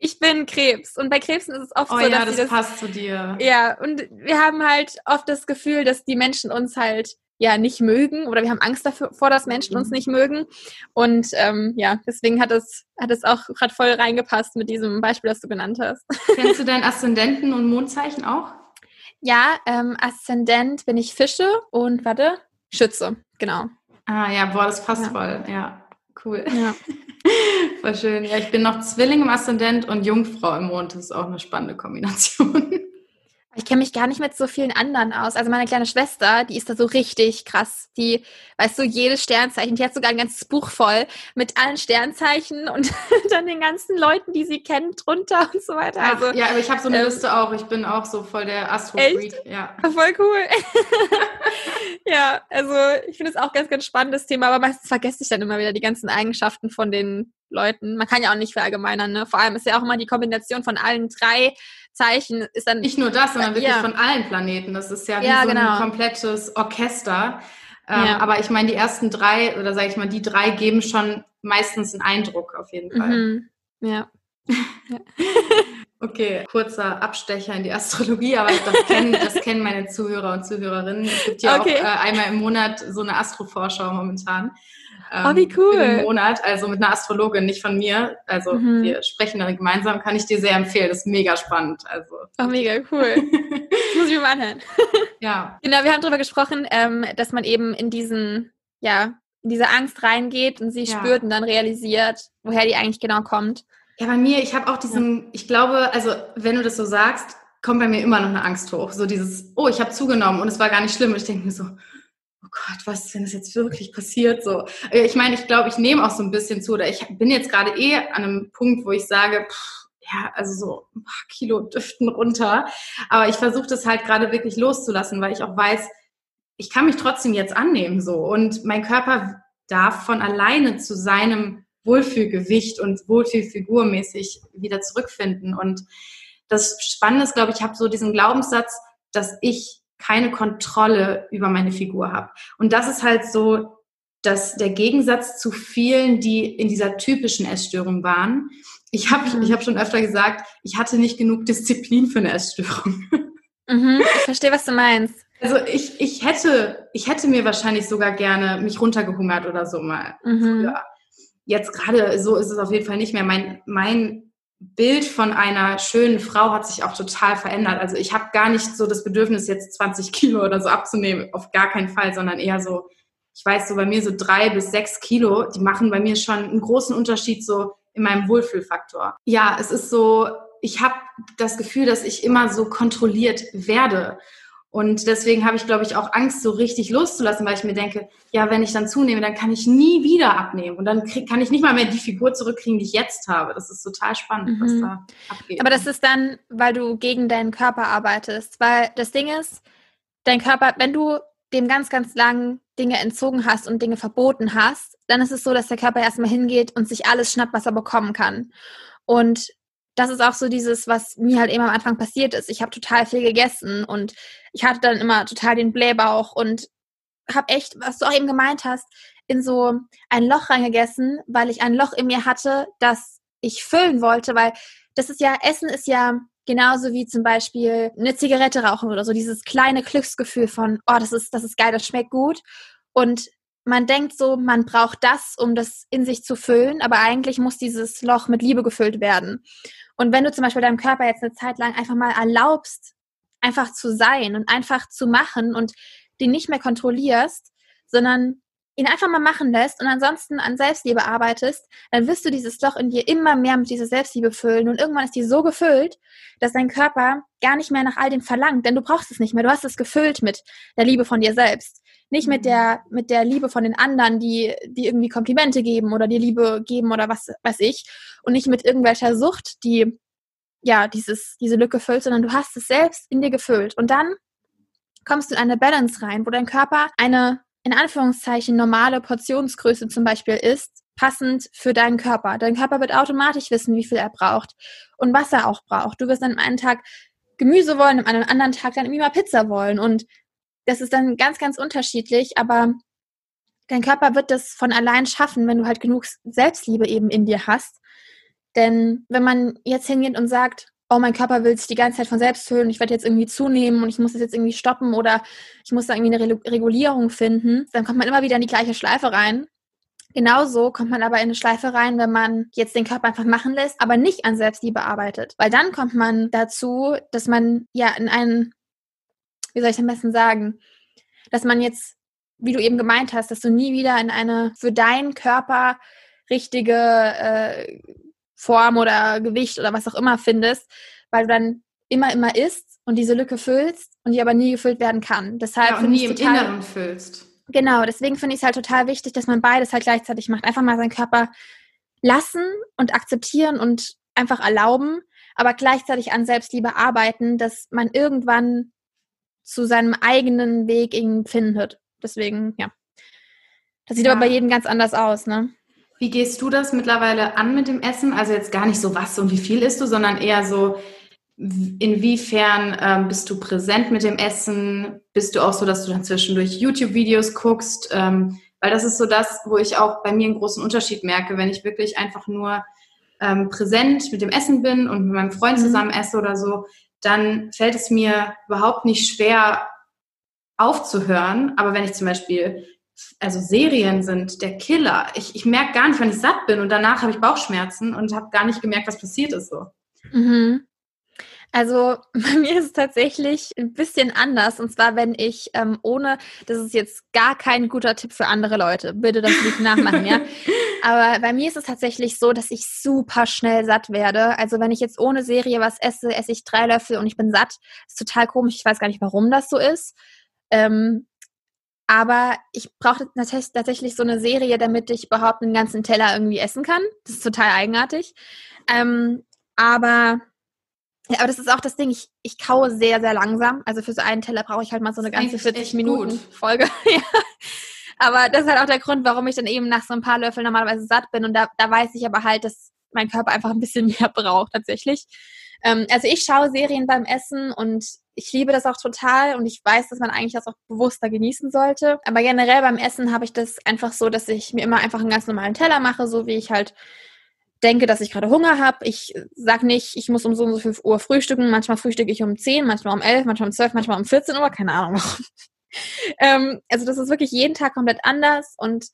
Ich bin Krebs und bei Krebsen ist es oft oh, so, ja, dass das, das passt zu dir. Ja, und wir haben halt oft das Gefühl, dass die Menschen uns halt ja nicht mögen oder wir haben Angst davor, dass Menschen uns mhm. nicht mögen. Und ähm, ja, deswegen hat es hat es auch gerade voll reingepasst mit diesem Beispiel, das du genannt hast. Kennst du deinen Aszendenten und Mondzeichen auch? Ja, ähm, Aszendent bin ich Fische und warte, Schütze, genau. Ah ja, boah, das passt ja. voll, ja. Cool. Ja. Voll schön. Ja, ich bin noch Zwilling im Aszendent und Jungfrau im Mond. Das ist auch eine spannende Kombination. Ich kenne mich gar nicht mit so vielen anderen aus. Also meine kleine Schwester, die ist da so richtig krass. Die, weißt du, jedes Sternzeichen, die hat sogar ein ganzes Buch voll mit allen Sternzeichen und dann den ganzen Leuten, die sie kennt, drunter und so weiter. Also, ja, aber ich habe so eine ähm, Liste auch. Ich bin auch so voll der Astro-Freak. Ja. Voll cool. ja, also ich finde es auch ganz, ganz spannendes Thema, aber meistens vergesse ich dann immer wieder die ganzen Eigenschaften von den Leuten. Man kann ja auch nicht verallgemeinern, ne? Vor allem ist ja auch immer die Kombination von allen drei Zeichen ist dann. Nicht nur das, sondern wirklich ja. von allen Planeten. Das ist ja wie ja, so genau. ein komplettes Orchester. Ähm, ja. Aber ich meine, die ersten drei, oder sage ich mal, die drei geben schon meistens einen Eindruck auf jeden Fall. Mhm. Ja. Okay, kurzer Abstecher in die Astrologie, aber das kennen, das kennen meine Zuhörer und Zuhörerinnen. Es gibt ja okay. auch äh, einmal im Monat so eine Astrovorschau momentan. Ähm, oh, wie cool. Im Monat, also mit einer Astrologin, nicht von mir. Also mhm. wir sprechen dann gemeinsam, kann ich dir sehr empfehlen. Das ist mega spannend. Also. Oh, mega cool. das muss ich mir mal anhören. ja. Genau, wir haben darüber gesprochen, ähm, dass man eben in diesen, ja, in diese Angst reingeht und sie ja. spürt und dann realisiert, woher die eigentlich genau kommt. Ja, bei mir, ich habe auch diesen, ja. ich glaube, also wenn du das so sagst, kommt bei mir immer noch eine Angst hoch. So dieses, oh, ich habe zugenommen und es war gar nicht schlimm. Und ich denke mir so, oh Gott, was ist, wenn das jetzt wirklich passiert? So, ich meine, ich glaube, ich nehme auch so ein bisschen zu, oder ich bin jetzt gerade eh an einem Punkt, wo ich sage, pff, ja, also so ein paar Kilo Düften runter. Aber ich versuche das halt gerade wirklich loszulassen, weil ich auch weiß, ich kann mich trotzdem jetzt annehmen so. Und mein Körper darf von alleine zu seinem Wohlfühlgewicht und Wohlfühlfigurmäßig wieder zurückfinden. Und das Spannende ist, glaube ich, ich habe so diesen Glaubenssatz, dass ich keine Kontrolle über meine Figur habe. Und das ist halt so dass der Gegensatz zu vielen, die in dieser typischen Essstörung waren. Ich habe mhm. ich hab schon öfter gesagt, ich hatte nicht genug Disziplin für eine Essstörung. Mhm, ich verstehe, was du meinst. Also ich, ich hätte, ich hätte mir wahrscheinlich sogar gerne mich runtergehungert oder so mal mhm. Jetzt gerade so ist es auf jeden Fall nicht mehr. Mein, mein Bild von einer schönen Frau hat sich auch total verändert. Also ich habe gar nicht so das Bedürfnis, jetzt 20 Kilo oder so abzunehmen, auf gar keinen Fall, sondern eher so, ich weiß so bei mir so drei bis sechs Kilo, die machen bei mir schon einen großen Unterschied so in meinem Wohlfühlfaktor. Ja, es ist so, ich habe das Gefühl, dass ich immer so kontrolliert werde. Und deswegen habe ich, glaube ich, auch Angst, so richtig loszulassen, weil ich mir denke, ja, wenn ich dann zunehme, dann kann ich nie wieder abnehmen. Und dann krieg, kann ich nicht mal mehr die Figur zurückkriegen, die ich jetzt habe. Das ist total spannend, mhm. was da abgeht. Aber das ist dann, weil du gegen deinen Körper arbeitest. Weil das Ding ist, dein Körper, wenn du dem ganz, ganz lang Dinge entzogen hast und Dinge verboten hast, dann ist es so, dass der Körper erstmal hingeht und sich alles schnappt, was er bekommen kann. Und das ist auch so dieses, was mir halt eben am Anfang passiert ist. Ich habe total viel gegessen und ich hatte dann immer total den Blähbauch und habe echt, was du auch eben gemeint hast, in so ein Loch reingegessen, weil ich ein Loch in mir hatte, das ich füllen wollte, weil das ist ja, Essen ist ja genauso wie zum Beispiel eine Zigarette rauchen oder so, dieses kleine Glücksgefühl von, oh, das ist, das ist geil, das schmeckt gut. Und man denkt so, man braucht das, um das in sich zu füllen, aber eigentlich muss dieses Loch mit Liebe gefüllt werden. Und wenn du zum Beispiel deinem Körper jetzt eine Zeit lang einfach mal erlaubst, einfach zu sein und einfach zu machen und den nicht mehr kontrollierst, sondern ihn einfach mal machen lässt und ansonsten an Selbstliebe arbeitest, dann wirst du dieses Loch in dir immer mehr mit dieser Selbstliebe füllen und irgendwann ist die so gefüllt, dass dein Körper gar nicht mehr nach all dem verlangt, denn du brauchst es nicht mehr. Du hast es gefüllt mit der Liebe von dir selbst. Nicht mit der, mhm. mit der Liebe von den anderen, die, die irgendwie Komplimente geben oder dir Liebe geben oder was weiß ich. Und nicht mit irgendwelcher Sucht, die, ja, dieses, diese Lücke füllt, sondern du hast es selbst in dir gefüllt. Und dann kommst du in eine Balance rein, wo dein Körper eine in Anführungszeichen normale Portionsgröße zum Beispiel ist, passend für deinen Körper. Dein Körper wird automatisch wissen, wie viel er braucht und was er auch braucht. Du wirst an einem Tag Gemüse wollen, an einem anderen Tag dann irgendwie mal Pizza wollen. Und das ist dann ganz, ganz unterschiedlich, aber dein Körper wird das von allein schaffen, wenn du halt genug Selbstliebe eben in dir hast. Denn wenn man jetzt hingeht und sagt, oh, mein Körper will sich die ganze Zeit von selbst füllen, ich werde jetzt irgendwie zunehmen und ich muss das jetzt irgendwie stoppen oder ich muss da irgendwie eine Regulierung finden, dann kommt man immer wieder in die gleiche Schleife rein. Genauso kommt man aber in eine Schleife rein, wenn man jetzt den Körper einfach machen lässt, aber nicht an Selbstliebe arbeitet. Weil dann kommt man dazu, dass man ja in einen, wie soll ich am besten sagen, dass man jetzt, wie du eben gemeint hast, dass du nie wieder in eine für deinen Körper richtige äh, Form oder Gewicht oder was auch immer findest, weil du dann immer, immer isst und diese Lücke füllst und die aber nie gefüllt werden kann. Deshalb ja, und nie im total, Inneren füllst. Genau, deswegen finde ich es halt total wichtig, dass man beides halt gleichzeitig macht. Einfach mal seinen Körper lassen und akzeptieren und einfach erlauben, aber gleichzeitig an Selbstliebe arbeiten, dass man irgendwann zu seinem eigenen Weg irgendwie finden wird. Deswegen, ja. Das sieht ja. aber bei jedem ganz anders aus, ne? Wie gehst du das mittlerweile an mit dem Essen? Also jetzt gar nicht so was und wie viel isst du, sondern eher so, inwiefern ähm, bist du präsent mit dem Essen? Bist du auch so, dass du dann zwischendurch YouTube-Videos guckst? Ähm, weil das ist so das, wo ich auch bei mir einen großen Unterschied merke, wenn ich wirklich einfach nur ähm, präsent mit dem Essen bin und mit meinem Freund mhm. zusammen esse oder so, dann fällt es mir überhaupt nicht schwer aufzuhören. Aber wenn ich zum Beispiel also Serien sind der Killer. Ich, ich merke gar nicht, wann ich satt bin und danach habe ich Bauchschmerzen und habe gar nicht gemerkt, was passiert ist so. Mhm. Also bei mir ist es tatsächlich ein bisschen anders. Und zwar, wenn ich ähm, ohne, das ist jetzt gar kein guter Tipp für andere Leute, bitte das nicht nachmachen, ja. Aber bei mir ist es tatsächlich so, dass ich super schnell satt werde. Also wenn ich jetzt ohne Serie was esse, esse ich drei Löffel und ich bin satt. Das ist total komisch. Ich weiß gar nicht, warum das so ist. Ähm, aber ich brauche tatsächlich so eine Serie, damit ich überhaupt einen ganzen Teller irgendwie essen kann. Das ist total eigenartig. Ähm, aber aber das ist auch das Ding, ich, ich kaue sehr, sehr langsam. Also für so einen Teller brauche ich halt mal so eine ganze 40 Minuten gut. Folge. ja. Aber das ist halt auch der Grund, warum ich dann eben nach so ein paar Löffeln normalerweise satt bin. Und da, da weiß ich aber halt, dass mein Körper einfach ein bisschen mehr braucht tatsächlich. Ähm, also ich schaue Serien beim Essen und ich liebe das auch total und ich weiß, dass man eigentlich das auch bewusster genießen sollte. Aber generell beim Essen habe ich das einfach so, dass ich mir immer einfach einen ganz normalen Teller mache, so wie ich halt denke, dass ich gerade Hunger habe. Ich sag nicht, ich muss um so und so viel Uhr frühstücken. Manchmal frühstücke ich um 10, manchmal um 11, manchmal um 12, manchmal um 14 Uhr. Keine Ahnung ähm, also das ist wirklich jeden Tag komplett anders und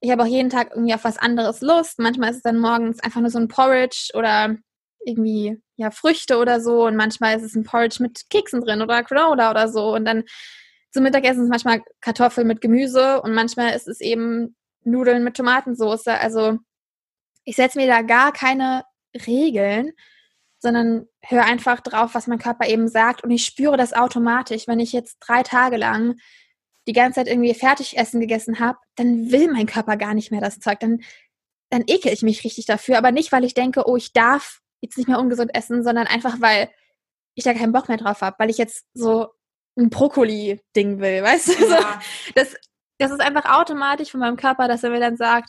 ich habe auch jeden Tag irgendwie auf was anderes Lust. Manchmal ist es dann morgens einfach nur so ein Porridge oder irgendwie ja Früchte oder so und manchmal ist es ein Porridge mit Keksen drin oder Granola oder so und dann zum Mittagessen ist manchmal Kartoffeln mit Gemüse und manchmal ist es eben Nudeln mit Tomatensauce. Also ich setze mir da gar keine Regeln, sondern höre einfach drauf, was mein Körper eben sagt und ich spüre das automatisch. Wenn ich jetzt drei Tage lang die ganze Zeit irgendwie Fertigessen gegessen habe, dann will mein Körper gar nicht mehr das Zeug. Dann, dann ekel ich mich richtig dafür. Aber nicht, weil ich denke, oh, ich darf jetzt nicht mehr ungesund essen, sondern einfach, weil ich da keinen Bock mehr drauf habe, weil ich jetzt so ein Brokkoli-Ding will, weißt du? Ja. Das, das ist einfach automatisch von meinem Körper, dass er mir dann sagt,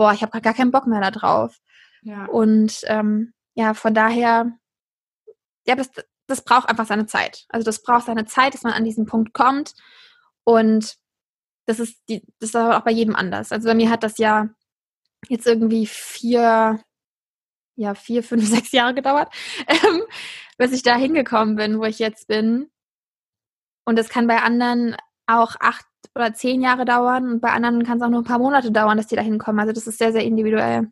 boah, ich habe gar keinen Bock mehr da drauf. Ja. Und ähm, ja, von daher, ja, das, das braucht einfach seine Zeit. Also das braucht seine Zeit, dass man an diesen Punkt kommt. Und das ist die, das ist aber auch bei jedem anders. Also bei mir hat das ja jetzt irgendwie vier, ja, vier, fünf, sechs Jahre gedauert, ähm, bis ich da hingekommen bin, wo ich jetzt bin. Und das kann bei anderen auch acht oder zehn Jahre dauern und bei anderen kann es auch nur ein paar Monate dauern, dass die da hinkommen. Also das ist sehr, sehr individuell.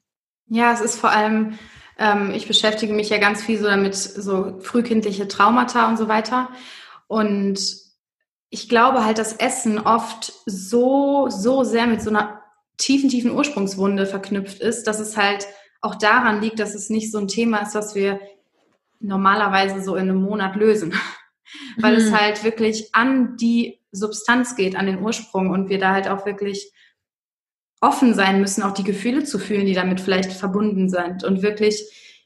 Ja, es ist vor allem, ähm, ich beschäftige mich ja ganz viel so damit, so frühkindliche Traumata und so weiter. Und ich glaube halt, dass Essen oft so, so sehr mit so einer tiefen, tiefen Ursprungswunde verknüpft ist, dass es halt auch daran liegt, dass es nicht so ein Thema ist, was wir normalerweise so in einem Monat lösen. Weil mhm. es halt wirklich an die Substanz geht, an den Ursprung und wir da halt auch wirklich offen sein müssen, auch die Gefühle zu fühlen, die damit vielleicht verbunden sind und wirklich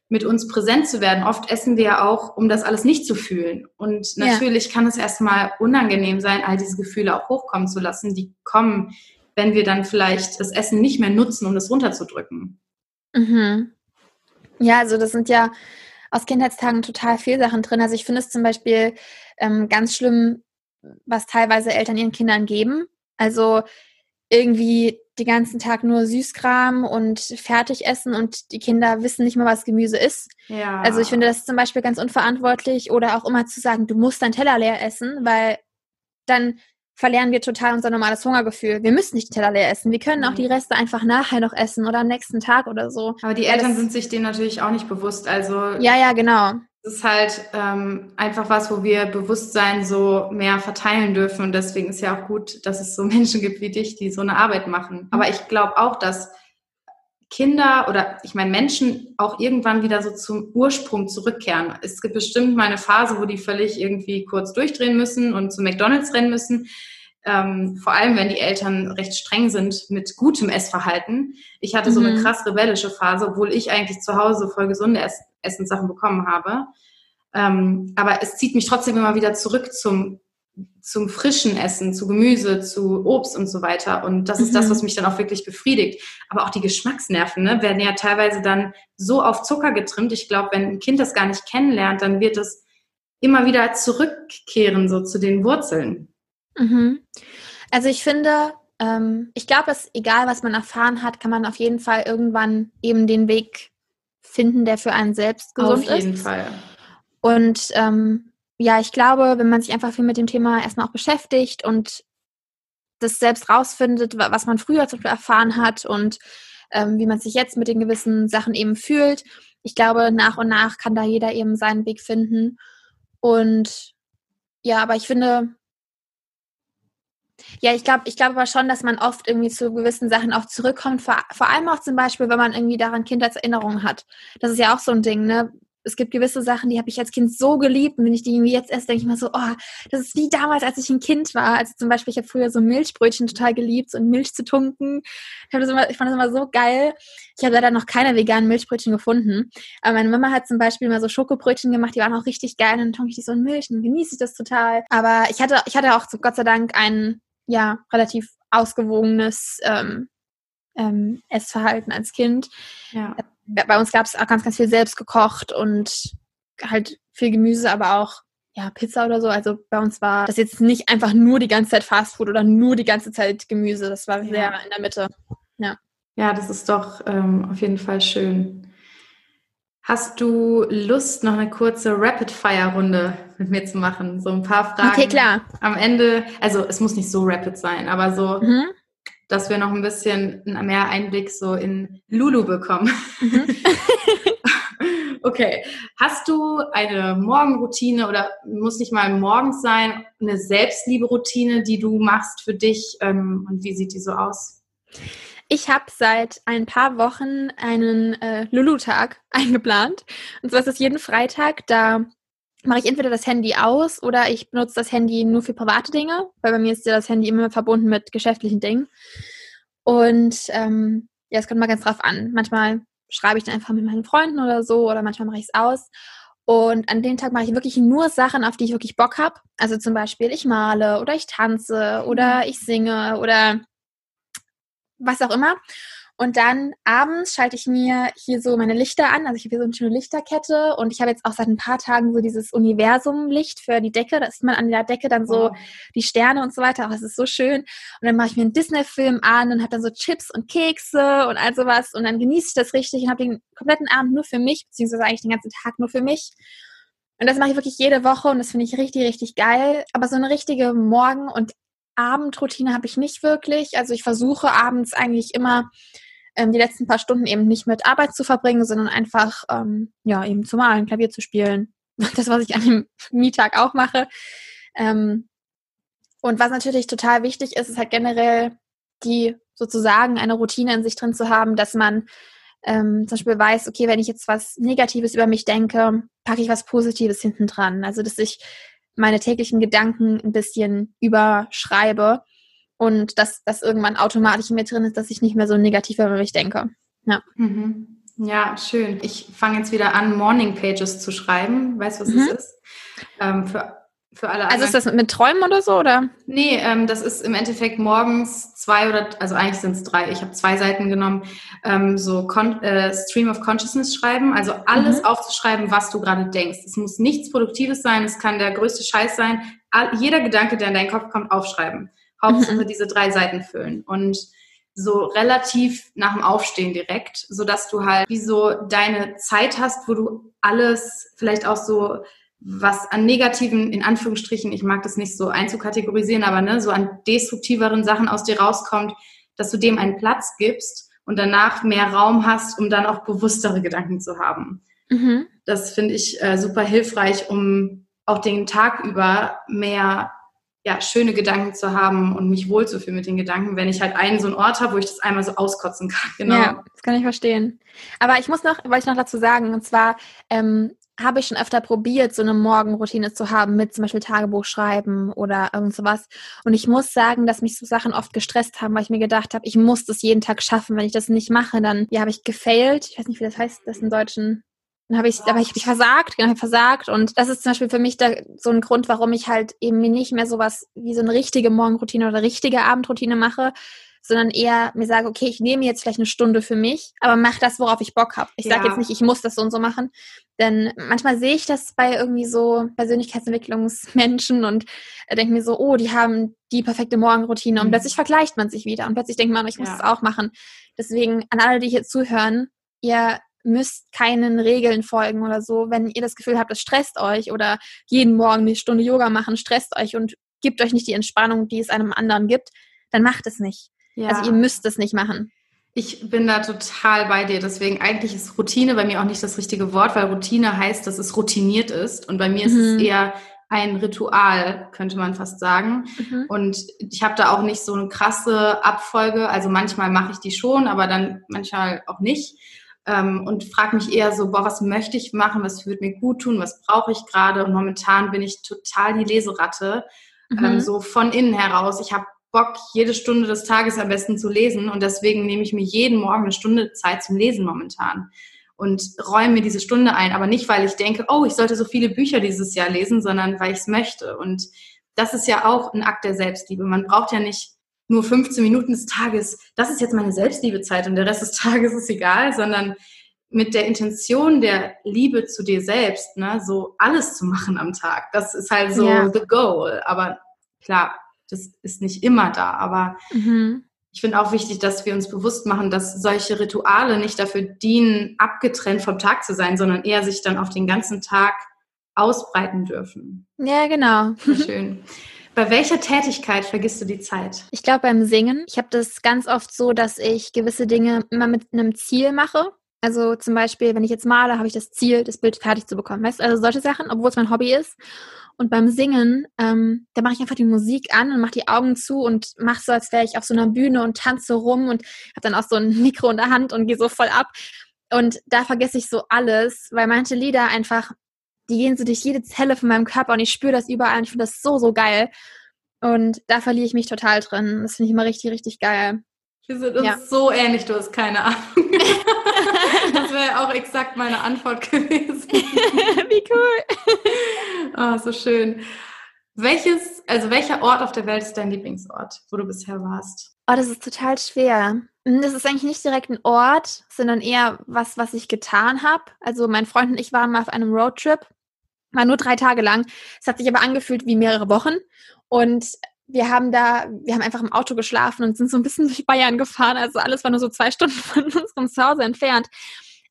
mit uns präsent zu werden. Oft essen wir ja auch, um das alles nicht zu fühlen. Und natürlich ja. kann es erstmal unangenehm sein, all diese Gefühle auch hochkommen zu lassen. Die kommen, wenn wir dann vielleicht das Essen nicht mehr nutzen, um das runterzudrücken. Mhm. Ja, also das sind ja aus Kindheitstagen total viele Sachen drin. Also ich finde es zum Beispiel ähm, ganz schlimm, was teilweise Eltern ihren Kindern geben. Also irgendwie den ganzen Tag nur Süßkram und fertig essen und die Kinder wissen nicht mal, was Gemüse ist. Ja. Also ich finde das zum Beispiel ganz unverantwortlich oder auch immer zu sagen, du musst dein Teller leer essen, weil dann verlernen wir total unser normales Hungergefühl. Wir müssen nicht den Teller leer essen. Wir können auch die Reste einfach nachher noch essen oder am nächsten Tag oder so. Aber die Eltern das, sind sich dem natürlich auch nicht bewusst. Also ja, ja, genau. Es ist halt ähm, einfach was, wo wir Bewusstsein so mehr verteilen dürfen. Und deswegen ist ja auch gut, dass es so Menschen gibt wie dich, die so eine Arbeit machen. Aber ich glaube auch, dass Kinder oder ich meine Menschen auch irgendwann wieder so zum Ursprung zurückkehren. Es gibt bestimmt mal eine Phase, wo die völlig irgendwie kurz durchdrehen müssen und zu McDonald's rennen müssen. Ähm, vor allem, wenn die Eltern recht streng sind mit gutem Essverhalten. Ich hatte so eine mhm. krass rebellische Phase, obwohl ich eigentlich zu Hause voll gesunde Ess Essenssachen bekommen habe. Ähm, aber es zieht mich trotzdem immer wieder zurück zum, zum frischen Essen, zu Gemüse, zu Obst und so weiter. Und das mhm. ist das, mhm. was mich dann auch wirklich befriedigt. Aber auch die Geschmacksnerven ne, werden ja teilweise dann so auf Zucker getrimmt. Ich glaube, wenn ein Kind das gar nicht kennenlernt, dann wird es immer wieder zurückkehren, so zu den Wurzeln. Mhm. Also ich finde, ähm, ich glaube, dass egal was man erfahren hat, kann man auf jeden Fall irgendwann eben den Weg finden, der für einen selbst gesund ist. Auf jeden ist. Fall. Und ähm, ja, ich glaube, wenn man sich einfach viel mit dem Thema erstmal auch beschäftigt und das selbst rausfindet, was man früher zum Beispiel erfahren hat und ähm, wie man sich jetzt mit den gewissen Sachen eben fühlt. Ich glaube, nach und nach kann da jeder eben seinen Weg finden. Und ja, aber ich finde, ja, ich glaube, ich glaube aber schon, dass man oft irgendwie zu gewissen Sachen auch zurückkommt. Vor, vor allem auch zum Beispiel, wenn man irgendwie daran Kindheitserinnerungen hat. Das ist ja auch so ein Ding, ne? Es gibt gewisse Sachen, die habe ich als Kind so geliebt und wenn ich die jetzt esse, denke ich mal so, oh, das ist wie damals, als ich ein Kind war. Also zum Beispiel, ich habe früher so Milchbrötchen total geliebt, so in Milch zu tunken. Ich, das immer, ich fand das immer so geil. Ich habe leider noch keine veganen Milchbrötchen gefunden. Aber meine Mama hat zum Beispiel mal so Schokobrötchen gemacht, die waren auch richtig geil und dann tunke ich die so in Milch und genieße ich das total. Aber ich hatte, ich hatte auch so Gott sei Dank ein, ja, relativ ausgewogenes ähm, ähm, Essverhalten als Kind. Ja bei uns gab es auch ganz, ganz viel selbst gekocht und halt viel Gemüse, aber auch ja, Pizza oder so. Also bei uns war das jetzt nicht einfach nur die ganze Zeit Fastfood oder nur die ganze Zeit Gemüse. Das war sehr ja. in der Mitte. Ja. Ja, das ist doch ähm, auf jeden Fall schön. Hast du Lust, noch eine kurze Rapid-Fire-Runde mit mir zu machen? So ein paar Fragen. Okay, klar. Am Ende, also es muss nicht so rapid sein, aber so mhm dass wir noch ein bisschen mehr Einblick so in Lulu bekommen. Mhm. okay. Hast du eine Morgenroutine oder muss nicht mal morgens sein, eine Selbstliebe-Routine, die du machst für dich ähm, und wie sieht die so aus? Ich habe seit ein paar Wochen einen äh, Lulu-Tag eingeplant. Und zwar ist es jeden Freitag, da mache ich entweder das Handy aus oder ich benutze das Handy nur für private Dinge, weil bei mir ist ja das Handy immer verbunden mit geschäftlichen Dingen. Und ähm, ja, es kommt mal ganz drauf an. Manchmal schreibe ich dann einfach mit meinen Freunden oder so oder manchmal mache ich es aus. Und an dem Tag mache ich wirklich nur Sachen, auf die ich wirklich Bock habe. Also zum Beispiel, ich male oder ich tanze oder mhm. ich singe oder was auch immer. Und dann abends schalte ich mir hier so meine Lichter an. Also ich habe hier so eine schöne Lichterkette und ich habe jetzt auch seit ein paar Tagen so dieses Universumlicht für die Decke. Da ist man an der Decke dann so wow. die Sterne und so weiter. Auch es ist so schön. Und dann mache ich mir einen Disney-Film an und habe dann so Chips und Kekse und all sowas. Und dann genieße ich das richtig und habe den kompletten Abend nur für mich, beziehungsweise eigentlich den ganzen Tag nur für mich. Und das mache ich wirklich jede Woche und das finde ich richtig, richtig geil. Aber so eine richtige Morgen- und Abendroutine habe ich nicht wirklich. Also ich versuche abends eigentlich immer ähm, die letzten paar Stunden eben nicht mit Arbeit zu verbringen, sondern einfach ähm, ja eben zu malen, Klavier zu spielen. Das, was ich an dem Mietag auch mache. Ähm, und was natürlich total wichtig ist, ist halt generell die sozusagen eine Routine in sich drin zu haben, dass man ähm, zum Beispiel weiß, okay, wenn ich jetzt was Negatives über mich denke, packe ich was Positives hinten dran. Also dass ich meine täglichen Gedanken ein bisschen überschreibe und dass das irgendwann automatisch in mir drin ist, dass ich nicht mehr so negativ über mich denke. Ja. Mhm. Ja, schön. Ich fange jetzt wieder an, Morning Pages zu schreiben. Weißt du, was mhm. das ist? Ähm, für, für alle Also ist das mit Träumen oder so, oder? Nee, ähm, das ist im Endeffekt morgens zwei oder, also eigentlich sind es drei. Ich habe zwei Seiten genommen, ähm, so Con äh, Stream of Consciousness schreiben. Also alles mhm. aufzuschreiben, was du gerade denkst. Es muss nichts Produktives sein, es kann der größte Scheiß sein. All, jeder Gedanke, der in deinen Kopf kommt, aufschreiben. Hauptsache mhm. diese drei Seiten füllen und so relativ nach dem Aufstehen direkt, so dass du halt wie so deine Zeit hast, wo du alles vielleicht auch so was an negativen, in Anführungsstrichen, ich mag das nicht so einzukategorisieren, aber ne, so an destruktiveren Sachen aus dir rauskommt, dass du dem einen Platz gibst und danach mehr Raum hast, um dann auch bewusstere Gedanken zu haben. Mhm. Das finde ich äh, super hilfreich, um auch den Tag über mehr ja, schöne Gedanken zu haben und mich wohlzufühlen mit den Gedanken, wenn ich halt einen so einen Ort habe, wo ich das einmal so auskotzen kann. Genau. Ja, das kann ich verstehen. Aber ich muss noch, wollte ich noch dazu sagen, und zwar ähm, habe ich schon öfter probiert, so eine Morgenroutine zu haben mit zum Beispiel Tagebuch schreiben oder irgend sowas. Und ich muss sagen, dass mich so Sachen oft gestresst haben, weil ich mir gedacht habe, ich muss das jeden Tag schaffen. Wenn ich das nicht mache, dann ja, habe ich gefailt. Ich weiß nicht, wie das heißt, das im Deutschen. Dann habe ich, aber ich habe ich versagt, genau, versagt. Und das ist zum Beispiel für mich da so ein Grund, warum ich halt eben nicht mehr sowas wie so eine richtige Morgenroutine oder richtige Abendroutine mache, sondern eher mir sage, okay, ich nehme jetzt vielleicht eine Stunde für mich, aber mach das, worauf ich Bock habe. Ich ja. sage jetzt nicht, ich muss das so und so machen, denn manchmal sehe ich das bei irgendwie so Persönlichkeitsentwicklungsmenschen und denke mir so, oh, die haben die perfekte Morgenroutine und mhm. plötzlich vergleicht man sich wieder und plötzlich denkt man, ich muss ja. das auch machen. Deswegen an alle, die hier zuhören, ihr müsst keinen Regeln folgen oder so. Wenn ihr das Gefühl habt, es stresst euch oder jeden Morgen eine Stunde Yoga machen, stresst euch und gibt euch nicht die Entspannung, die es einem anderen gibt, dann macht es nicht. Ja. Also ihr müsst es nicht machen. Ich bin da total bei dir. Deswegen eigentlich ist Routine bei mir auch nicht das richtige Wort, weil Routine heißt, dass es routiniert ist. Und bei mir mhm. ist es mhm. eher ein Ritual, könnte man fast sagen. Mhm. Und ich habe da auch nicht so eine krasse Abfolge. Also manchmal mache ich die schon, aber dann manchmal auch nicht. Ähm, und frage mich eher so, boah, was möchte ich machen, was würde mir gut tun, was brauche ich gerade? Und momentan bin ich total die Leseratte, mhm. ähm, so von innen heraus. Ich habe Bock, jede Stunde des Tages am besten zu lesen und deswegen nehme ich mir jeden Morgen eine Stunde Zeit zum Lesen momentan und räume mir diese Stunde ein, aber nicht, weil ich denke, oh, ich sollte so viele Bücher dieses Jahr lesen, sondern weil ich es möchte. Und das ist ja auch ein Akt der Selbstliebe. Man braucht ja nicht nur 15 Minuten des Tages, das ist jetzt meine Selbstliebezeit und der Rest des Tages ist egal, sondern mit der Intention der Liebe zu dir selbst, ne, so alles zu machen am Tag. Das ist halt so ja. the goal. Aber klar, das ist nicht immer da. Aber mhm. ich finde auch wichtig, dass wir uns bewusst machen, dass solche Rituale nicht dafür dienen, abgetrennt vom Tag zu sein, sondern eher sich dann auf den ganzen Tag ausbreiten dürfen. Ja, genau. Sehr schön. Bei welcher Tätigkeit vergisst du die Zeit? Ich glaube beim Singen. Ich habe das ganz oft so, dass ich gewisse Dinge immer mit einem Ziel mache. Also zum Beispiel, wenn ich jetzt male, habe ich das Ziel, das Bild fertig zu bekommen. Weißt also solche Sachen, obwohl es mein Hobby ist. Und beim Singen, ähm, da mache ich einfach die Musik an und mache die Augen zu und mache so, als wäre ich auf so einer Bühne und tanze rum und habe dann auch so ein Mikro in der Hand und gehe so voll ab. Und da vergesse ich so alles, weil manche Lieder einfach, die gehen so durch jede Zelle von meinem Körper und ich spüre das überall und ich finde das so, so geil. Und da verliere ich mich total drin. Das finde ich immer richtig, richtig geil. Wir sind uns ja. so ähnlich, du hast keine Ahnung. das wäre auch exakt meine Antwort gewesen. Wie cool. Oh, so schön. Welches, also welcher Ort auf der Welt ist dein Lieblingsort, wo du bisher warst? Oh, das ist total schwer. Hm, das ist eigentlich nicht direkt ein Ort, sondern eher was, was ich getan habe. Also mein Freund und ich waren mal auf einem Roadtrip, war nur drei Tage lang. Es hat sich aber angefühlt wie mehrere Wochen. Und wir haben da, wir haben einfach im Auto geschlafen und sind so ein bisschen durch Bayern gefahren. Also alles war nur so zwei Stunden von unserem Zuhause entfernt.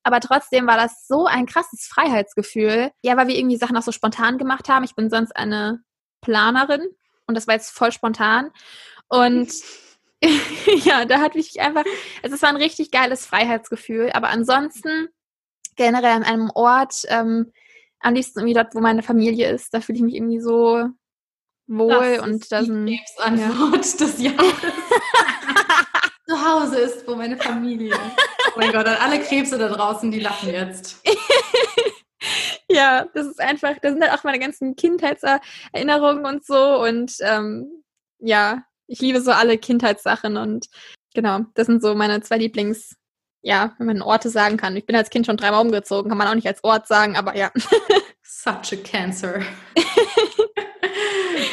Aber trotzdem war das so ein krasses Freiheitsgefühl. Ja, weil wir irgendwie Sachen auch so spontan gemacht haben. Ich bin sonst eine Planerin und das war jetzt voll spontan. Und ja, da hatte ich einfach, also es war ein richtig geiles Freiheitsgefühl. Aber ansonsten generell an einem Ort, ähm, am liebsten irgendwie dort, wo meine Familie ist. Da fühle ich mich irgendwie so wohl das und das ist die Krebsantwort ja. des Jahres. Zu Hause ist, wo meine Familie. Oh mein Gott, alle Krebse da draußen, die lachen jetzt. ja, das ist einfach, das sind halt auch meine ganzen Kindheitserinnerungen und so und ähm, ja, ich liebe so alle Kindheitssachen und genau, das sind so meine zwei Lieblings, ja, wenn man Orte sagen kann. Ich bin als Kind schon dreimal umgezogen, kann man auch nicht als Ort sagen, aber ja. Such a cancer.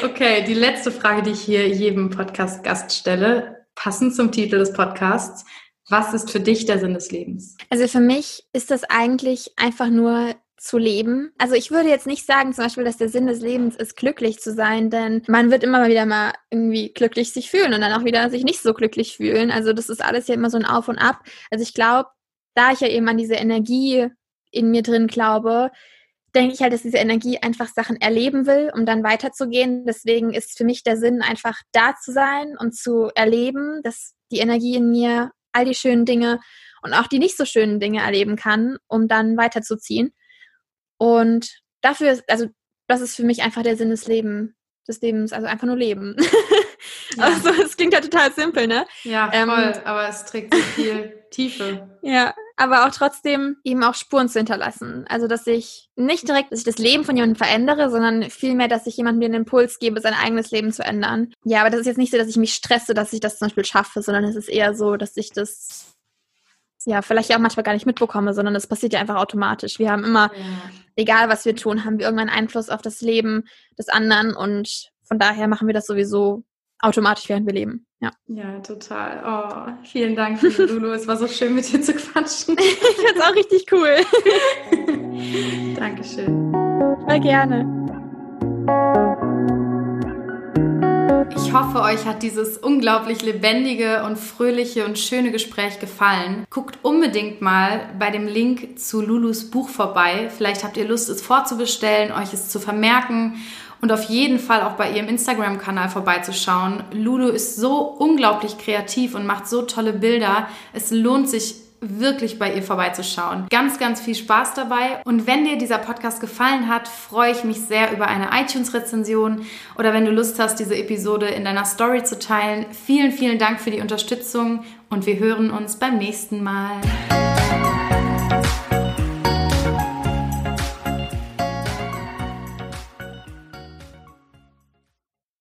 Okay, die letzte Frage, die ich hier jedem Podcast-Gast stelle, passend zum Titel des Podcasts. Was ist für dich der Sinn des Lebens? Also für mich ist das eigentlich einfach nur zu leben. Also ich würde jetzt nicht sagen zum Beispiel, dass der Sinn des Lebens ist, glücklich zu sein, denn man wird immer wieder mal irgendwie glücklich sich fühlen und dann auch wieder sich nicht so glücklich fühlen. Also das ist alles ja immer so ein Auf und Ab. Also ich glaube, da ich ja eben an diese Energie in mir drin glaube, denke ich halt, dass diese Energie einfach Sachen erleben will, um dann weiterzugehen. Deswegen ist für mich der Sinn einfach da zu sein und zu erleben, dass die Energie in mir all die schönen Dinge und auch die nicht so schönen Dinge erleben kann, um dann weiterzuziehen. Und dafür also das ist für mich einfach der Sinn des Lebens, des Lebens, also einfach nur leben. Ja. Also es klingt ja total simpel, ne? Ja, ähm, voll, ähm, aber es trägt so viel Tiefe. Ja, aber auch trotzdem eben auch Spuren zu hinterlassen. Also dass ich nicht direkt, dass ich das Leben von jemandem verändere, sondern vielmehr, dass ich jemandem den Impuls gebe, sein eigenes Leben zu ändern. Ja, aber das ist jetzt nicht so, dass ich mich stresse, dass ich das zum Beispiel schaffe, sondern es ist eher so, dass ich das ja, vielleicht ja auch manchmal gar nicht mitbekomme, sondern das passiert ja einfach automatisch. Wir haben immer, ja. egal was wir tun, haben wir irgendeinen Einfluss auf das Leben des anderen und von daher machen wir das sowieso automatisch, während wir leben. Ja, ja total. Oh, vielen Dank, Lulu. es war so schön, mit dir zu quatschen. ich finde es auch richtig cool. Dankeschön. Voll gerne. Ich hoffe, euch hat dieses unglaublich lebendige und fröhliche und schöne Gespräch gefallen. Guckt unbedingt mal bei dem Link zu Lulus Buch vorbei. Vielleicht habt ihr Lust, es vorzubestellen, euch es zu vermerken und auf jeden Fall auch bei ihrem Instagram-Kanal vorbeizuschauen. Lulu ist so unglaublich kreativ und macht so tolle Bilder. Es lohnt sich wirklich bei ihr vorbeizuschauen. Ganz, ganz viel Spaß dabei. Und wenn dir dieser Podcast gefallen hat, freue ich mich sehr über eine iTunes-Rezension oder wenn du Lust hast, diese Episode in deiner Story zu teilen. Vielen, vielen Dank für die Unterstützung und wir hören uns beim nächsten Mal.